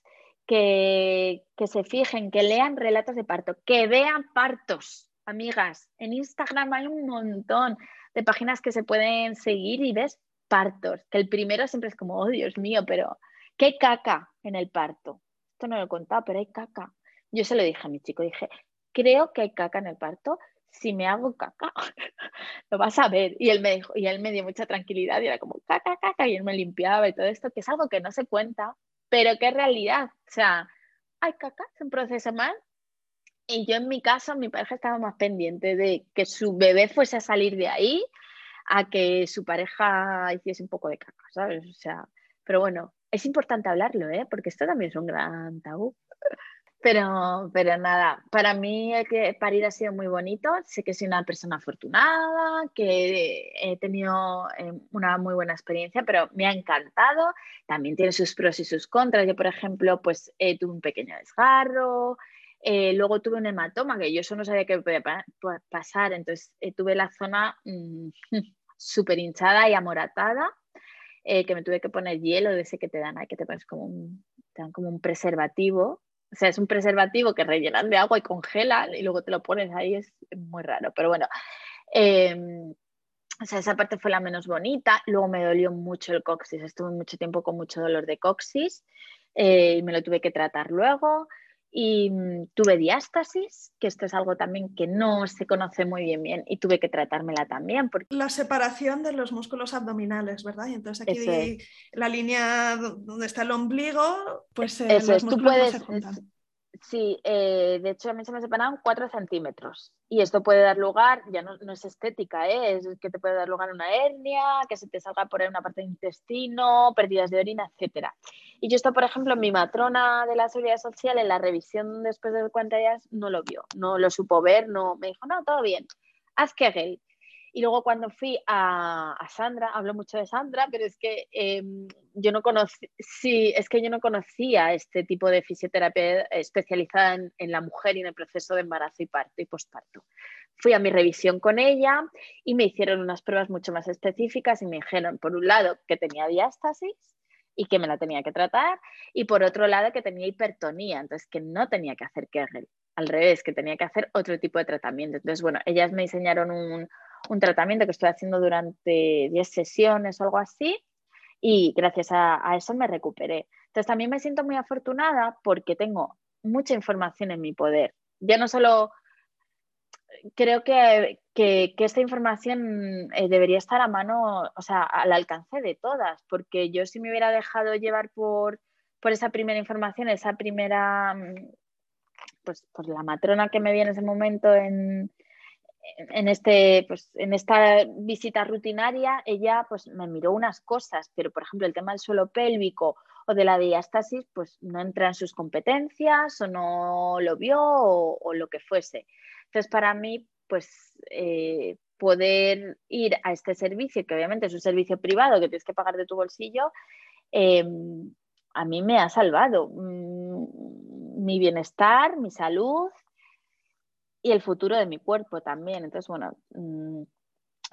que, se fijen, que lean relatos de parto, que vean partos, amigas. En Instagram hay un montón de páginas que se pueden seguir y ves partos, que el primero siempre es como, oh Dios mío, pero ¿qué caca en el parto? Esto no lo he contado, pero hay caca. Yo se lo dije a mi chico, dije, creo que hay caca en el parto. Si me hago caca, lo vas a ver. Y él me dijo, y él me dio mucha tranquilidad y era como caca, caca, y él me limpiaba y todo esto, que es algo que no se cuenta, pero qué realidad. O sea, hay caca, es un proceso mal. Y yo en mi caso, mi pareja estaba más pendiente de que su bebé fuese a salir de ahí a que su pareja hiciese un poco de caca, ¿sabes? O sea, pero bueno, es importante hablarlo, ¿eh? Porque esto también es un gran tabú. Pero, pero nada, para mí que parir ha sido muy bonito. Sé que soy una persona afortunada, que he tenido eh, una muy buena experiencia, pero me ha encantado. También tiene sus pros y sus contras. Yo, por ejemplo, pues eh, tuve un pequeño desgarro, eh, luego tuve un hematoma, que yo eso no sabía que podía pasar. Entonces tuve la zona mm, súper hinchada y amoratada, que me tuve que poner hielo de ese que te dan que te pones como un, te dan como un preservativo o sea, es un preservativo que rellenan de agua y congelan y luego te lo pones ahí, es muy raro. Pero bueno, em, o sea, esa parte fue la menos bonita. Luego me dolió mucho el coxis, estuve mucho tiempo con mucho dolor de coxis eh, y me lo tuve que tratar luego y mm, tuve diástasis, que esto es algo también que no se conoce muy bien bien y tuve que tratármela también. Porque... La separación de los músculos abdominales, ¿verdad? Y entonces aquí la línea donde está el ombligo, pues eh, los músculos no se juntan. Sí, eh, de hecho a mí se me separaron 4 centímetros y esto puede dar lugar, ya no, es estética, ¿eh? es que te puede dar lugar a una hernia, que se te salga por ahí una parte del intestino, pérdidas de orina, etc. Y yo esto, por ejemplo, mi matrona de la seguridad social en la revisión después de 40 días no lo vio, no lo supo ver, no me dijo, no, todo bien, haz Kegel. Y luego cuando fui a, Sandra, hablo mucho de Sandra, pero es que em, yo no conocí, sí, es que yo no conocía este tipo de fisioterapia especializada en, la mujer y en el proceso de embarazo y parto y posparto. Fui a mi revisión con ella y me hicieron unas pruebas mucho más específicas y me dijeron, por un lado, que tenía diástasis y que me la tenía que tratar, y por otro lado, que tenía hipertonía, entonces que no tenía que hacer Kegel, al revés, que tenía que hacer otro tipo de tratamiento. Entonces, bueno, ellas me diseñaron un, un tratamiento que estoy haciendo durante 10 sesiones o algo así y gracias a, eso me recuperé. Entonces también me siento muy afortunada porque tengo mucha información en mi poder. Ya no solo creo que, esta información eh, debería estar a mano, o sea, al alcance de todas, porque yo si me hubiera dejado llevar por, por esa primera información, esa primera, mm, pues, pues la matrona que me vi en ese momento en, en, este, pues, en esta visita rutinaria, ella pues, me miró unas cosas, pero por ejemplo el tema del suelo pélvico o de la diástasis, pues no entra en sus competencias o no lo vio o, lo que fuese. Entonces, para mí, pues eh, poder ir a este servicio, que obviamente es un servicio privado que tienes que pagar de tu bolsillo, em, a mí me ha salvado mm, mi bienestar, mi salud y el futuro de mi cuerpo también. Entonces, bueno, mm,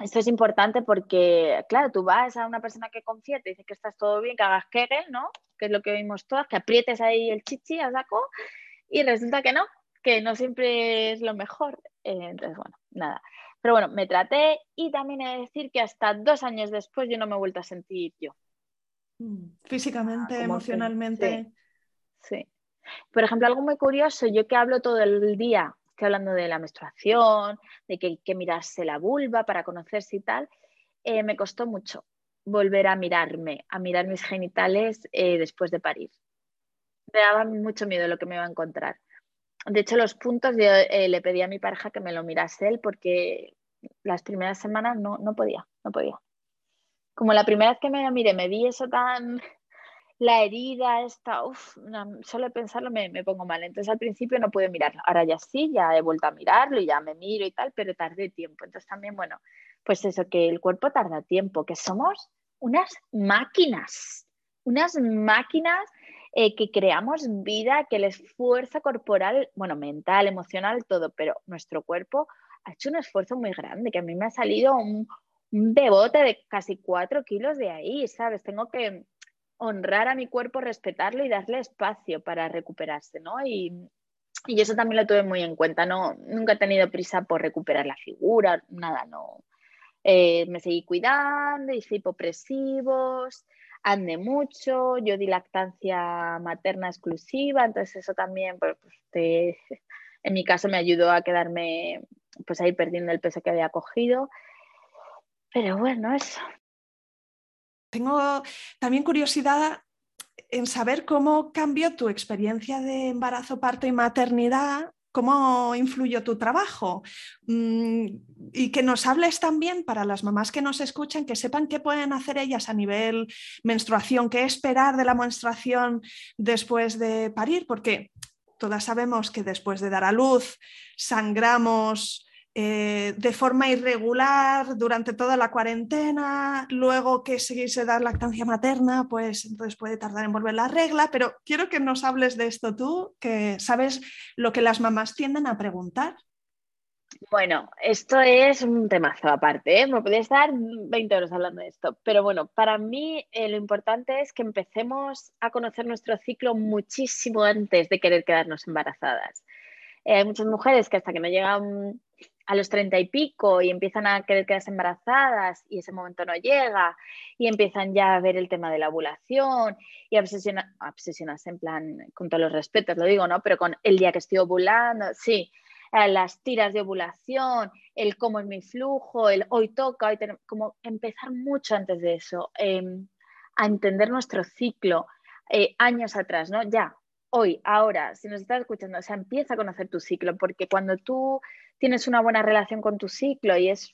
esto es importante porque, claro, tú vas a una persona que confía, te dice que estás todo bien, que hagas Kegel, ¿no? Que es lo que vimos todas, que aprietes ahí el chichi a saco y resulta que no, que no siempre es lo mejor. Eh, entonces, bueno, nada. Pero bueno, me traté y también he de decir que hasta dos años después yo no me he vuelto a sentir yo. Mm, físicamente, emocionalmente. sí. Por ejemplo, algo muy curioso, yo que hablo todo el día estoy hablando de la menstruación, de que hay que mirarse la vulva para conocerse y tal, eh, me costó mucho volver a mirarme, a mirar mis genitales eh, después de parir. Me daba mucho miedo lo que me iba a encontrar. De hecho, los puntos yo, eh, le pedí a mi pareja que me lo mirase él porque las primeras semanas no, no podía, no podía. Como la primera vez que me miré, me vi eso tan, la herida esta, uff, solo pensarlo me, me, pongo mal. Entonces al principio no pude mirarlo. Ahora ya sí, ya he vuelto a mirarlo y ya me miro y tal, pero tardé tiempo. Entonces también, bueno, pues eso, que el cuerpo tarda tiempo, que somos unas máquinas, unas máquinas eh, que creamos vida, que el esfuerzo corporal, bueno, mental, emocional, todo, pero nuestro cuerpo ha hecho un esfuerzo muy grande, que a mí me ha salido un, un bebote de casi cuatro kilos de ahí, ¿sabes? Tengo que honrar a mi cuerpo, respetarlo y darle espacio para recuperarse, ¿no? Y, eso también lo tuve muy en cuenta, no, nunca he tenido prisa por recuperar la figura, nada, no. Eh, me seguí cuidando, hice hipopresivos, andé mucho, yo di lactancia materna exclusiva, entonces eso también, pues, en mi caso me ayudó a quedarme, pues a perdiendo el peso que había cogido. Pero bueno, eso. Tengo también curiosidad en saber cómo cambió tu experiencia de embarazo, parto y maternidad, cómo influyó tu trabajo. Mm, y que nos hables también para las mamás que nos escuchan, que sepan qué pueden hacer ellas a nivel menstruación, qué esperar de la menstruación después de parir, porque todas sabemos que después de dar a luz sangramos eh, de forma irregular durante toda la cuarentena, luego que se dar lactancia materna, pues entonces puede tardar en volver la regla, pero quiero que nos hables de esto tú, que sabes lo que las mamás tienden a preguntar. Bueno, esto es un temazo aparte, ¿eh? me podría estar 20 horas hablando de esto, pero bueno, para mí eh, lo importante es que empecemos a conocer nuestro ciclo muchísimo antes de querer quedarnos embarazadas. hay muchas mujeres que hasta que no llegan a los treinta y pico y empiezan a querer quedarse embarazadas y ese momento no llega y empiezan ya a ver el tema de la ovulación y obsesiona, obsesionarse en plan, con todos los respetos, lo digo, ¿no? Pero con el día que estoy ovulando, sí, eh, las tiras de ovulación, el cómo es mi flujo, el hoy toca, hoy tenemos, como empezar mucho antes de eso, em, a entender nuestro ciclo eh, años atrás, ¿no? Ya, hoy, ahora, si nos estás escuchando, o sea, empieza a conocer tu ciclo, porque cuando tú tienes una buena relación con tu ciclo y es...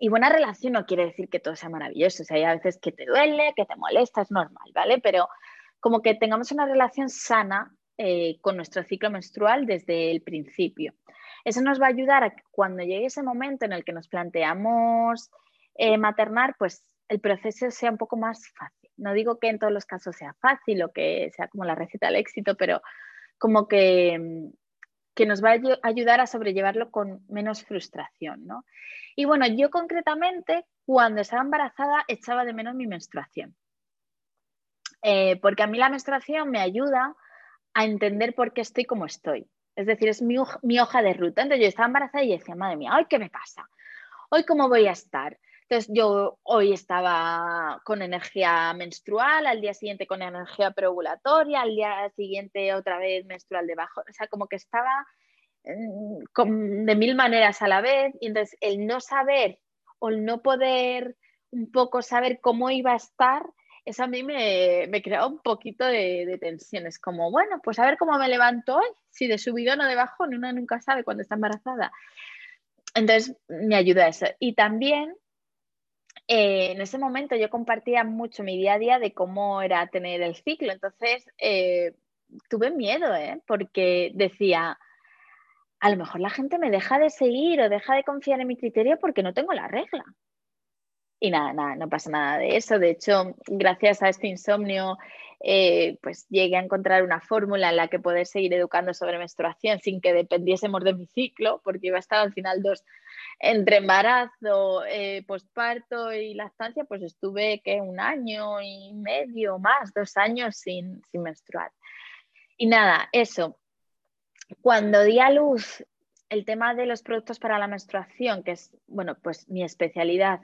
Y buena relación no quiere decir que todo sea maravilloso, o sea, hay a veces que te duele, que te molesta, es normal, ¿vale? Pero como que tengamos una relación sana eh, con nuestro ciclo menstrual desde el principio. Eso nos va a ayudar a que cuando llegue ese momento en el que nos planteamos eh, maternar, pues el proceso sea un poco más fácil. No digo que en todos los casos sea fácil o que sea como la receta del éxito, pero como que que nos va a ayudar a sobrellevarlo con menos frustración. ¿no? Y bueno, yo concretamente cuando estaba embarazada echaba de menos mi menstruación, eh, porque a mí la menstruación me ayuda a entender por qué estoy como estoy. Es decir, es mi, mi hoja de ruta. Entonces yo estaba embarazada y decía, madre mía, ¿hoy qué me pasa? ¿Hoy cómo voy a estar? Entonces yo hoy estaba con energía menstrual, al día siguiente con energía preovulatoria, al día siguiente otra vez menstrual debajo, o sea, como que estaba mm, de mil maneras a la vez y entonces el no saber o el no poder un poco saber cómo iba a estar, eso a mí me, me creaba un poquito de, de tensiones, como bueno, pues a ver cómo me levanto hoy, si de subidón o de bajón, uno nunca sabe cuando está embarazada. Entonces me ayuda eso. Y también eh, en ese momento yo compartía mucho mi día a día de cómo era tener el ciclo, entonces eh, tuve miedo, ¿eh? porque decía, a lo mejor la gente me deja de seguir o deja de confiar en mi criterio porque no tengo la regla. Y nada, nada, no pasa nada de eso. De hecho, gracias a este insomnio, pues llegué a encontrar una fórmula en la que poder seguir educando sobre menstruación sin que dependiésemos de mi ciclo, porque iba a estar al final dos, entre embarazo, eh, posparto y lactancia, pues estuve que un año y medio más, dos años sin, sin menstruar. Y nada, eso. Cuando di a luz el tema de los productos para la menstruación, que es, bueno, pues mi especialidad,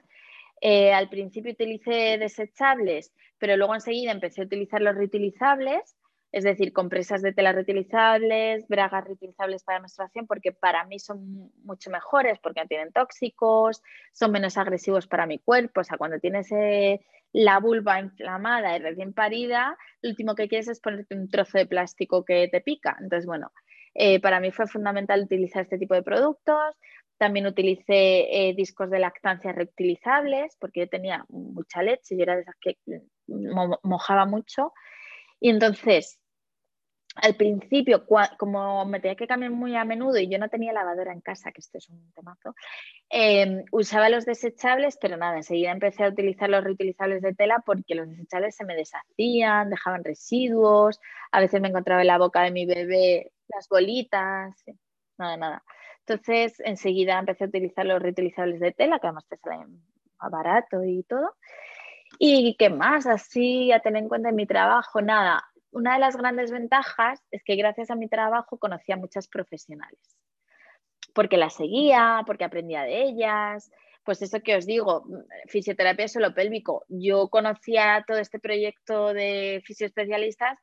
eh, al principio utilicé desechables, pero luego enseguida empecé a utilizar los reutilizables es decir, compresas de tela reutilizables, bragas reutilizables para menstruación, porque para mí son mucho mejores, porque no tienen tóxicos, son menos agresivos para mi cuerpo. O sea, cuando tienes eh, la vulva inflamada y recién parida, lo último que quieres es ponerte un trozo de plástico que te pica. Entonces, bueno, eh, para mí fue fundamental utilizar este tipo de productos. También utilicé eh, discos de lactancia reutilizables, porque yo tenía mucha leche, y era de esas que mojaba mucho. Y entonces, al principio, como me tenía que cambiar muy a menudo y yo no tenía lavadora en casa, que esto es un temazo, em, usaba los desechables, pero nada, enseguida empecé a utilizar los reutilizables de tela porque los desechables se me deshacían, dejaban residuos, a veces me encontraba en la boca de mi bebé las bolitas, nada, nada. Entonces, enseguida empecé a utilizar los reutilizables de tela, que además te salen barato y todo. ¿Y qué más? Así, a tener en cuenta en mi trabajo, nada. Una de las grandes ventajas es que gracias a mi trabajo conocí a muchas profesionales. Porque las seguía, porque aprendía de ellas. Pues eso que os digo, fisioterapia solo pélvico. Yo conocía todo este proyecto de fisioespecialistas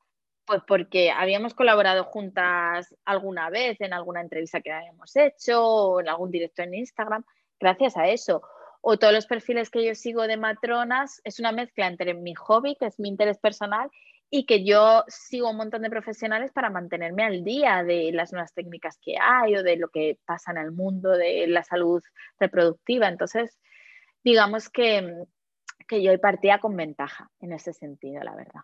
pues porque habíamos colaborado juntas alguna vez en alguna entrevista que habíamos hecho o en algún directo en Instagram, gracias a eso o todos los perfiles que yo sigo de matronas es una mezcla entre mi hobby, que es mi interés personal, y que yo sigo un montón de profesionales para mantenerme al día de las nuevas técnicas que hay o de lo que pasa en el mundo de la salud reproductiva. Entonces, digamos que, que yo partía con ventaja en ese sentido, la verdad.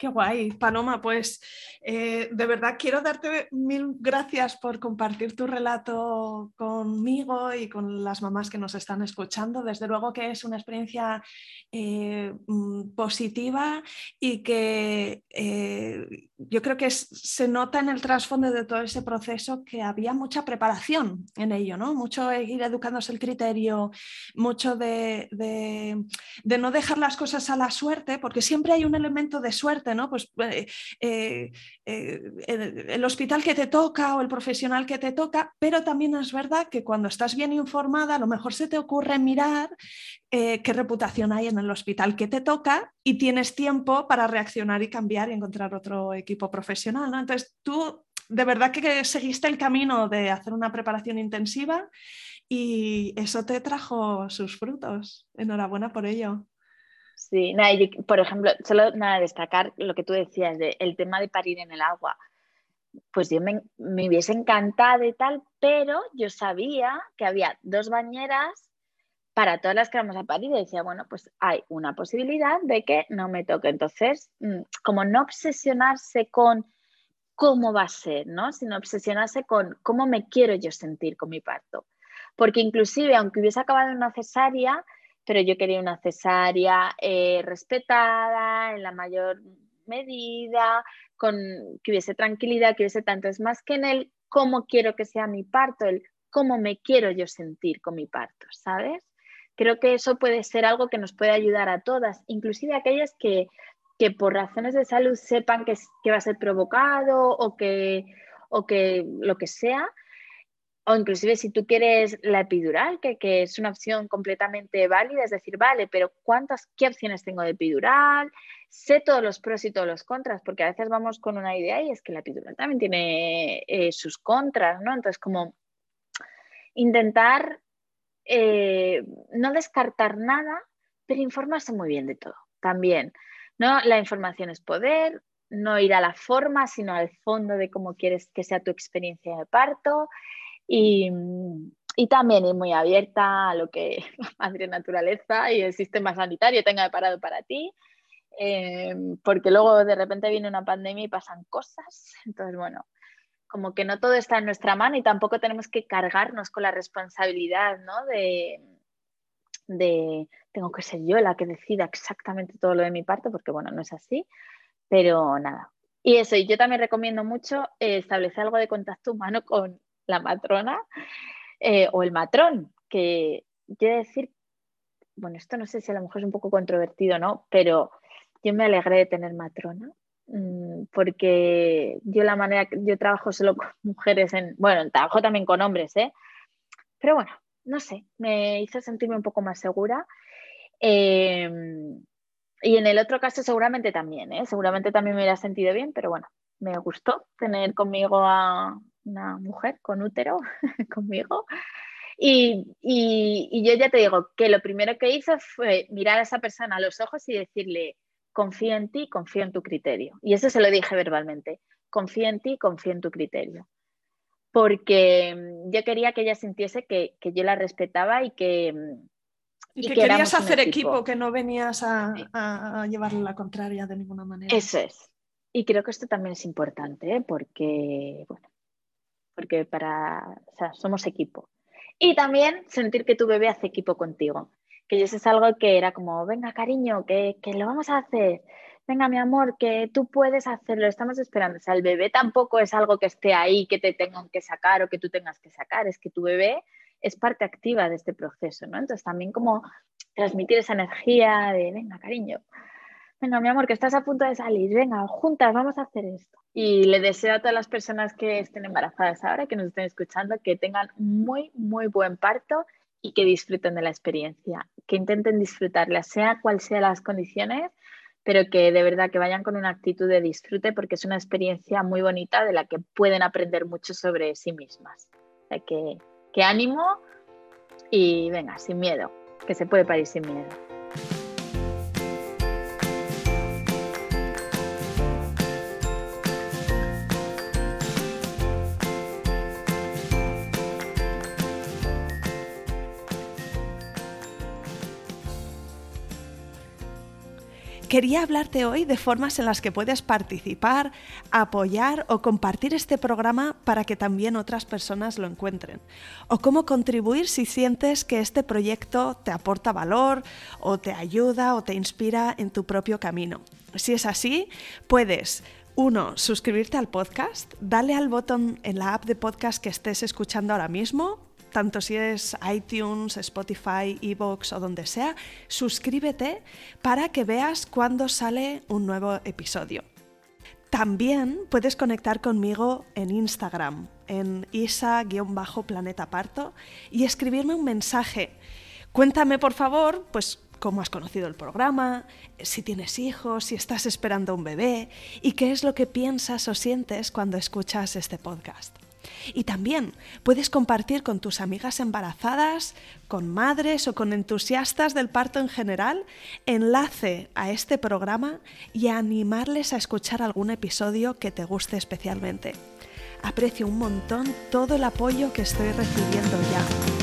Qué guay, Paloma. Pues eh, de verdad quiero darte mil gracias por compartir tu relato conmigo y con las mamás que nos están escuchando. Desde luego que es una experiencia eh, mm, positiva y que eh, yo creo que se nota en el trasfondo de todo ese proceso que había mucha preparación en ello, ¿no? Mucho ir educándose el criterio, mucho de no dejar las cosas a la suerte, porque siempre hay un elemento de suerte pues eh, eh, eh, el, hospital que te toca o el profesional que te toca, pero también es verdad que cuando estás bien informada, a lo mejor se te ocurre mirar qué reputación hay en el hospital que te toca y tienes tiempo para reaccionar y cambiar y encontrar otro equipo profesional. Entonces tú de verdad que seguiste el camino de hacer una preparación intensiva y eso te trajo sus frutos. Enhorabuena por ello. Sí, nada, por ejemplo, solo nada, destacar lo que tú decías de el tema de parir en el agua. Pues yo me, me hubiese encantado y tal, pero yo sabía que había dos bañeras para todas las que vamos a parir y decía, bueno, pues hay una posibilidad de que no me toque. Entonces, mm, como no obsesionarse con cómo va a ser, ¿no? Sino obsesionarse con cómo me quiero yo sentir con mi parto. Porque inclusive, aunque hubiese acabado en una cesárea, pero yo quería una cesárea eh, respetada en la mayor medida, con que hubiese tranquilidad, que hubiese tanto. Es más que en el cómo quiero que sea mi parto, el cómo me quiero yo sentir con mi parto, ¿sabes? Creo que eso puede ser algo que nos puede ayudar a todas, inclusive aquellas que, que por razones de salud sepan que, que va a ser provocado o que, o que lo que sea, o inclusive si tú quieres la epidural, que, es una opción completamente válida, es decir, vale, pero ¿cuántas, qué opciones tengo de epidural? Sé todos los pros y todos los contras, porque a veces vamos con una idea y es que la epidural también tiene eh, sus contras, ¿no? Entonces, como intentar eh, no descartar nada, pero informarse muy bien de todo también, ¿no? La información es poder, no ir a la forma, sino al fondo de cómo quieres que sea tu experiencia de parto. Y, y también ir muy abierta a lo que madre naturaleza y el sistema sanitario tenga preparado para ti, eh, porque luego de repente viene una pandemia y pasan cosas. Entonces, bueno, como que no todo está en nuestra mano y tampoco tenemos que cargarnos con la responsabilidad, ¿no? De, de tengo que ser yo la que decida exactamente todo lo de mi parte, porque bueno, no es así, pero nada. Y eso, y yo también recomiendo mucho eh, establecer algo de contacto humano con la matrona eh, o el matrón, que quiero decir, bueno, esto no sé si a lo mejor es un poco controvertido, ¿no? Pero yo me alegré de tener matrona mm, porque yo la manera que yo trabajo solo con mujeres en, bueno, trabajo también con hombres, ¿eh? Pero bueno, no sé, me hizo sentirme un poco más segura. Em, y en el otro caso seguramente también, ¿eh? seguramente también me hubiera sentido bien, pero bueno, me gustó tener conmigo a una mujer con útero conmigo. Y, y, yo ya te digo que lo primero que hice fue mirar a esa persona a los ojos y decirle, confío en ti, confío en tu criterio. Y eso se lo dije verbalmente, confío en ti, confío en tu criterio. Porque mm, yo quería que ella sintiese que, que yo la respetaba y que, mm, y, que, querías hacer equipo. que no venías a, llevarle la contraria de ninguna manera. Eso es. Y creo que esto también es importante, ¿eh? porque, bueno, porque para, o sea, somos equipo. Y también sentir que tu bebé hace equipo contigo. Que eso es algo que era como, venga, cariño, que, que lo vamos a hacer. Venga, mi amor, que tú puedes hacerlo, estamos esperando. O sea, el bebé tampoco es algo que esté ahí, que te tengan que sacar o que tú tengas que sacar. Es que tu bebé es parte activa de este proceso, ¿no? Entonces también como transmitir esa energía de, venga, cariño, venga, mi amor, que estás a punto de salir, venga, juntas, vamos a hacer esto. Y le deseo a todas las personas que estén embarazadas ahora, que nos estén escuchando, que tengan muy, muy buen parto y que disfruten de la experiencia, que intenten disfrutarla, sea cual sea las condiciones, pero que de verdad que vayan con una actitud de disfrute porque es una experiencia muy bonita de la que pueden aprender mucho sobre sí mismas. Que ánimo y venga, sin miedo, que se puede parir sin miedo. Quería hablarte hoy de formas en las que puedes participar, apoyar o compartir este programa para que también otras personas lo encuentren. O cómo contribuir si sientes que este proyecto te aporta valor o te ayuda o te inspira en tu propio camino. Si es así, puedes uno, suscribirte al podcast, dale al botón en la app de podcast que estés escuchando ahora mismo tanto si es iTunes, Spotify, Evox o donde sea, suscríbete para que veas cuando sale un nuevo episodio. También puedes conectar conmigo en Instagram, en isa-planeta parto, y escribirme un mensaje. Cuéntame, por favor, pues cómo has conocido el programa, si tienes hijos, si estás esperando un bebé y qué es lo que piensas o sientes cuando escuchas este podcast. Y también puedes compartir con tus amigas embarazadas, con madres o con entusiastas del parto en general, enlace a este programa y animarles a escuchar algún episodio que te guste especialmente. Aprecio un montón todo el apoyo que estoy recibiendo ya.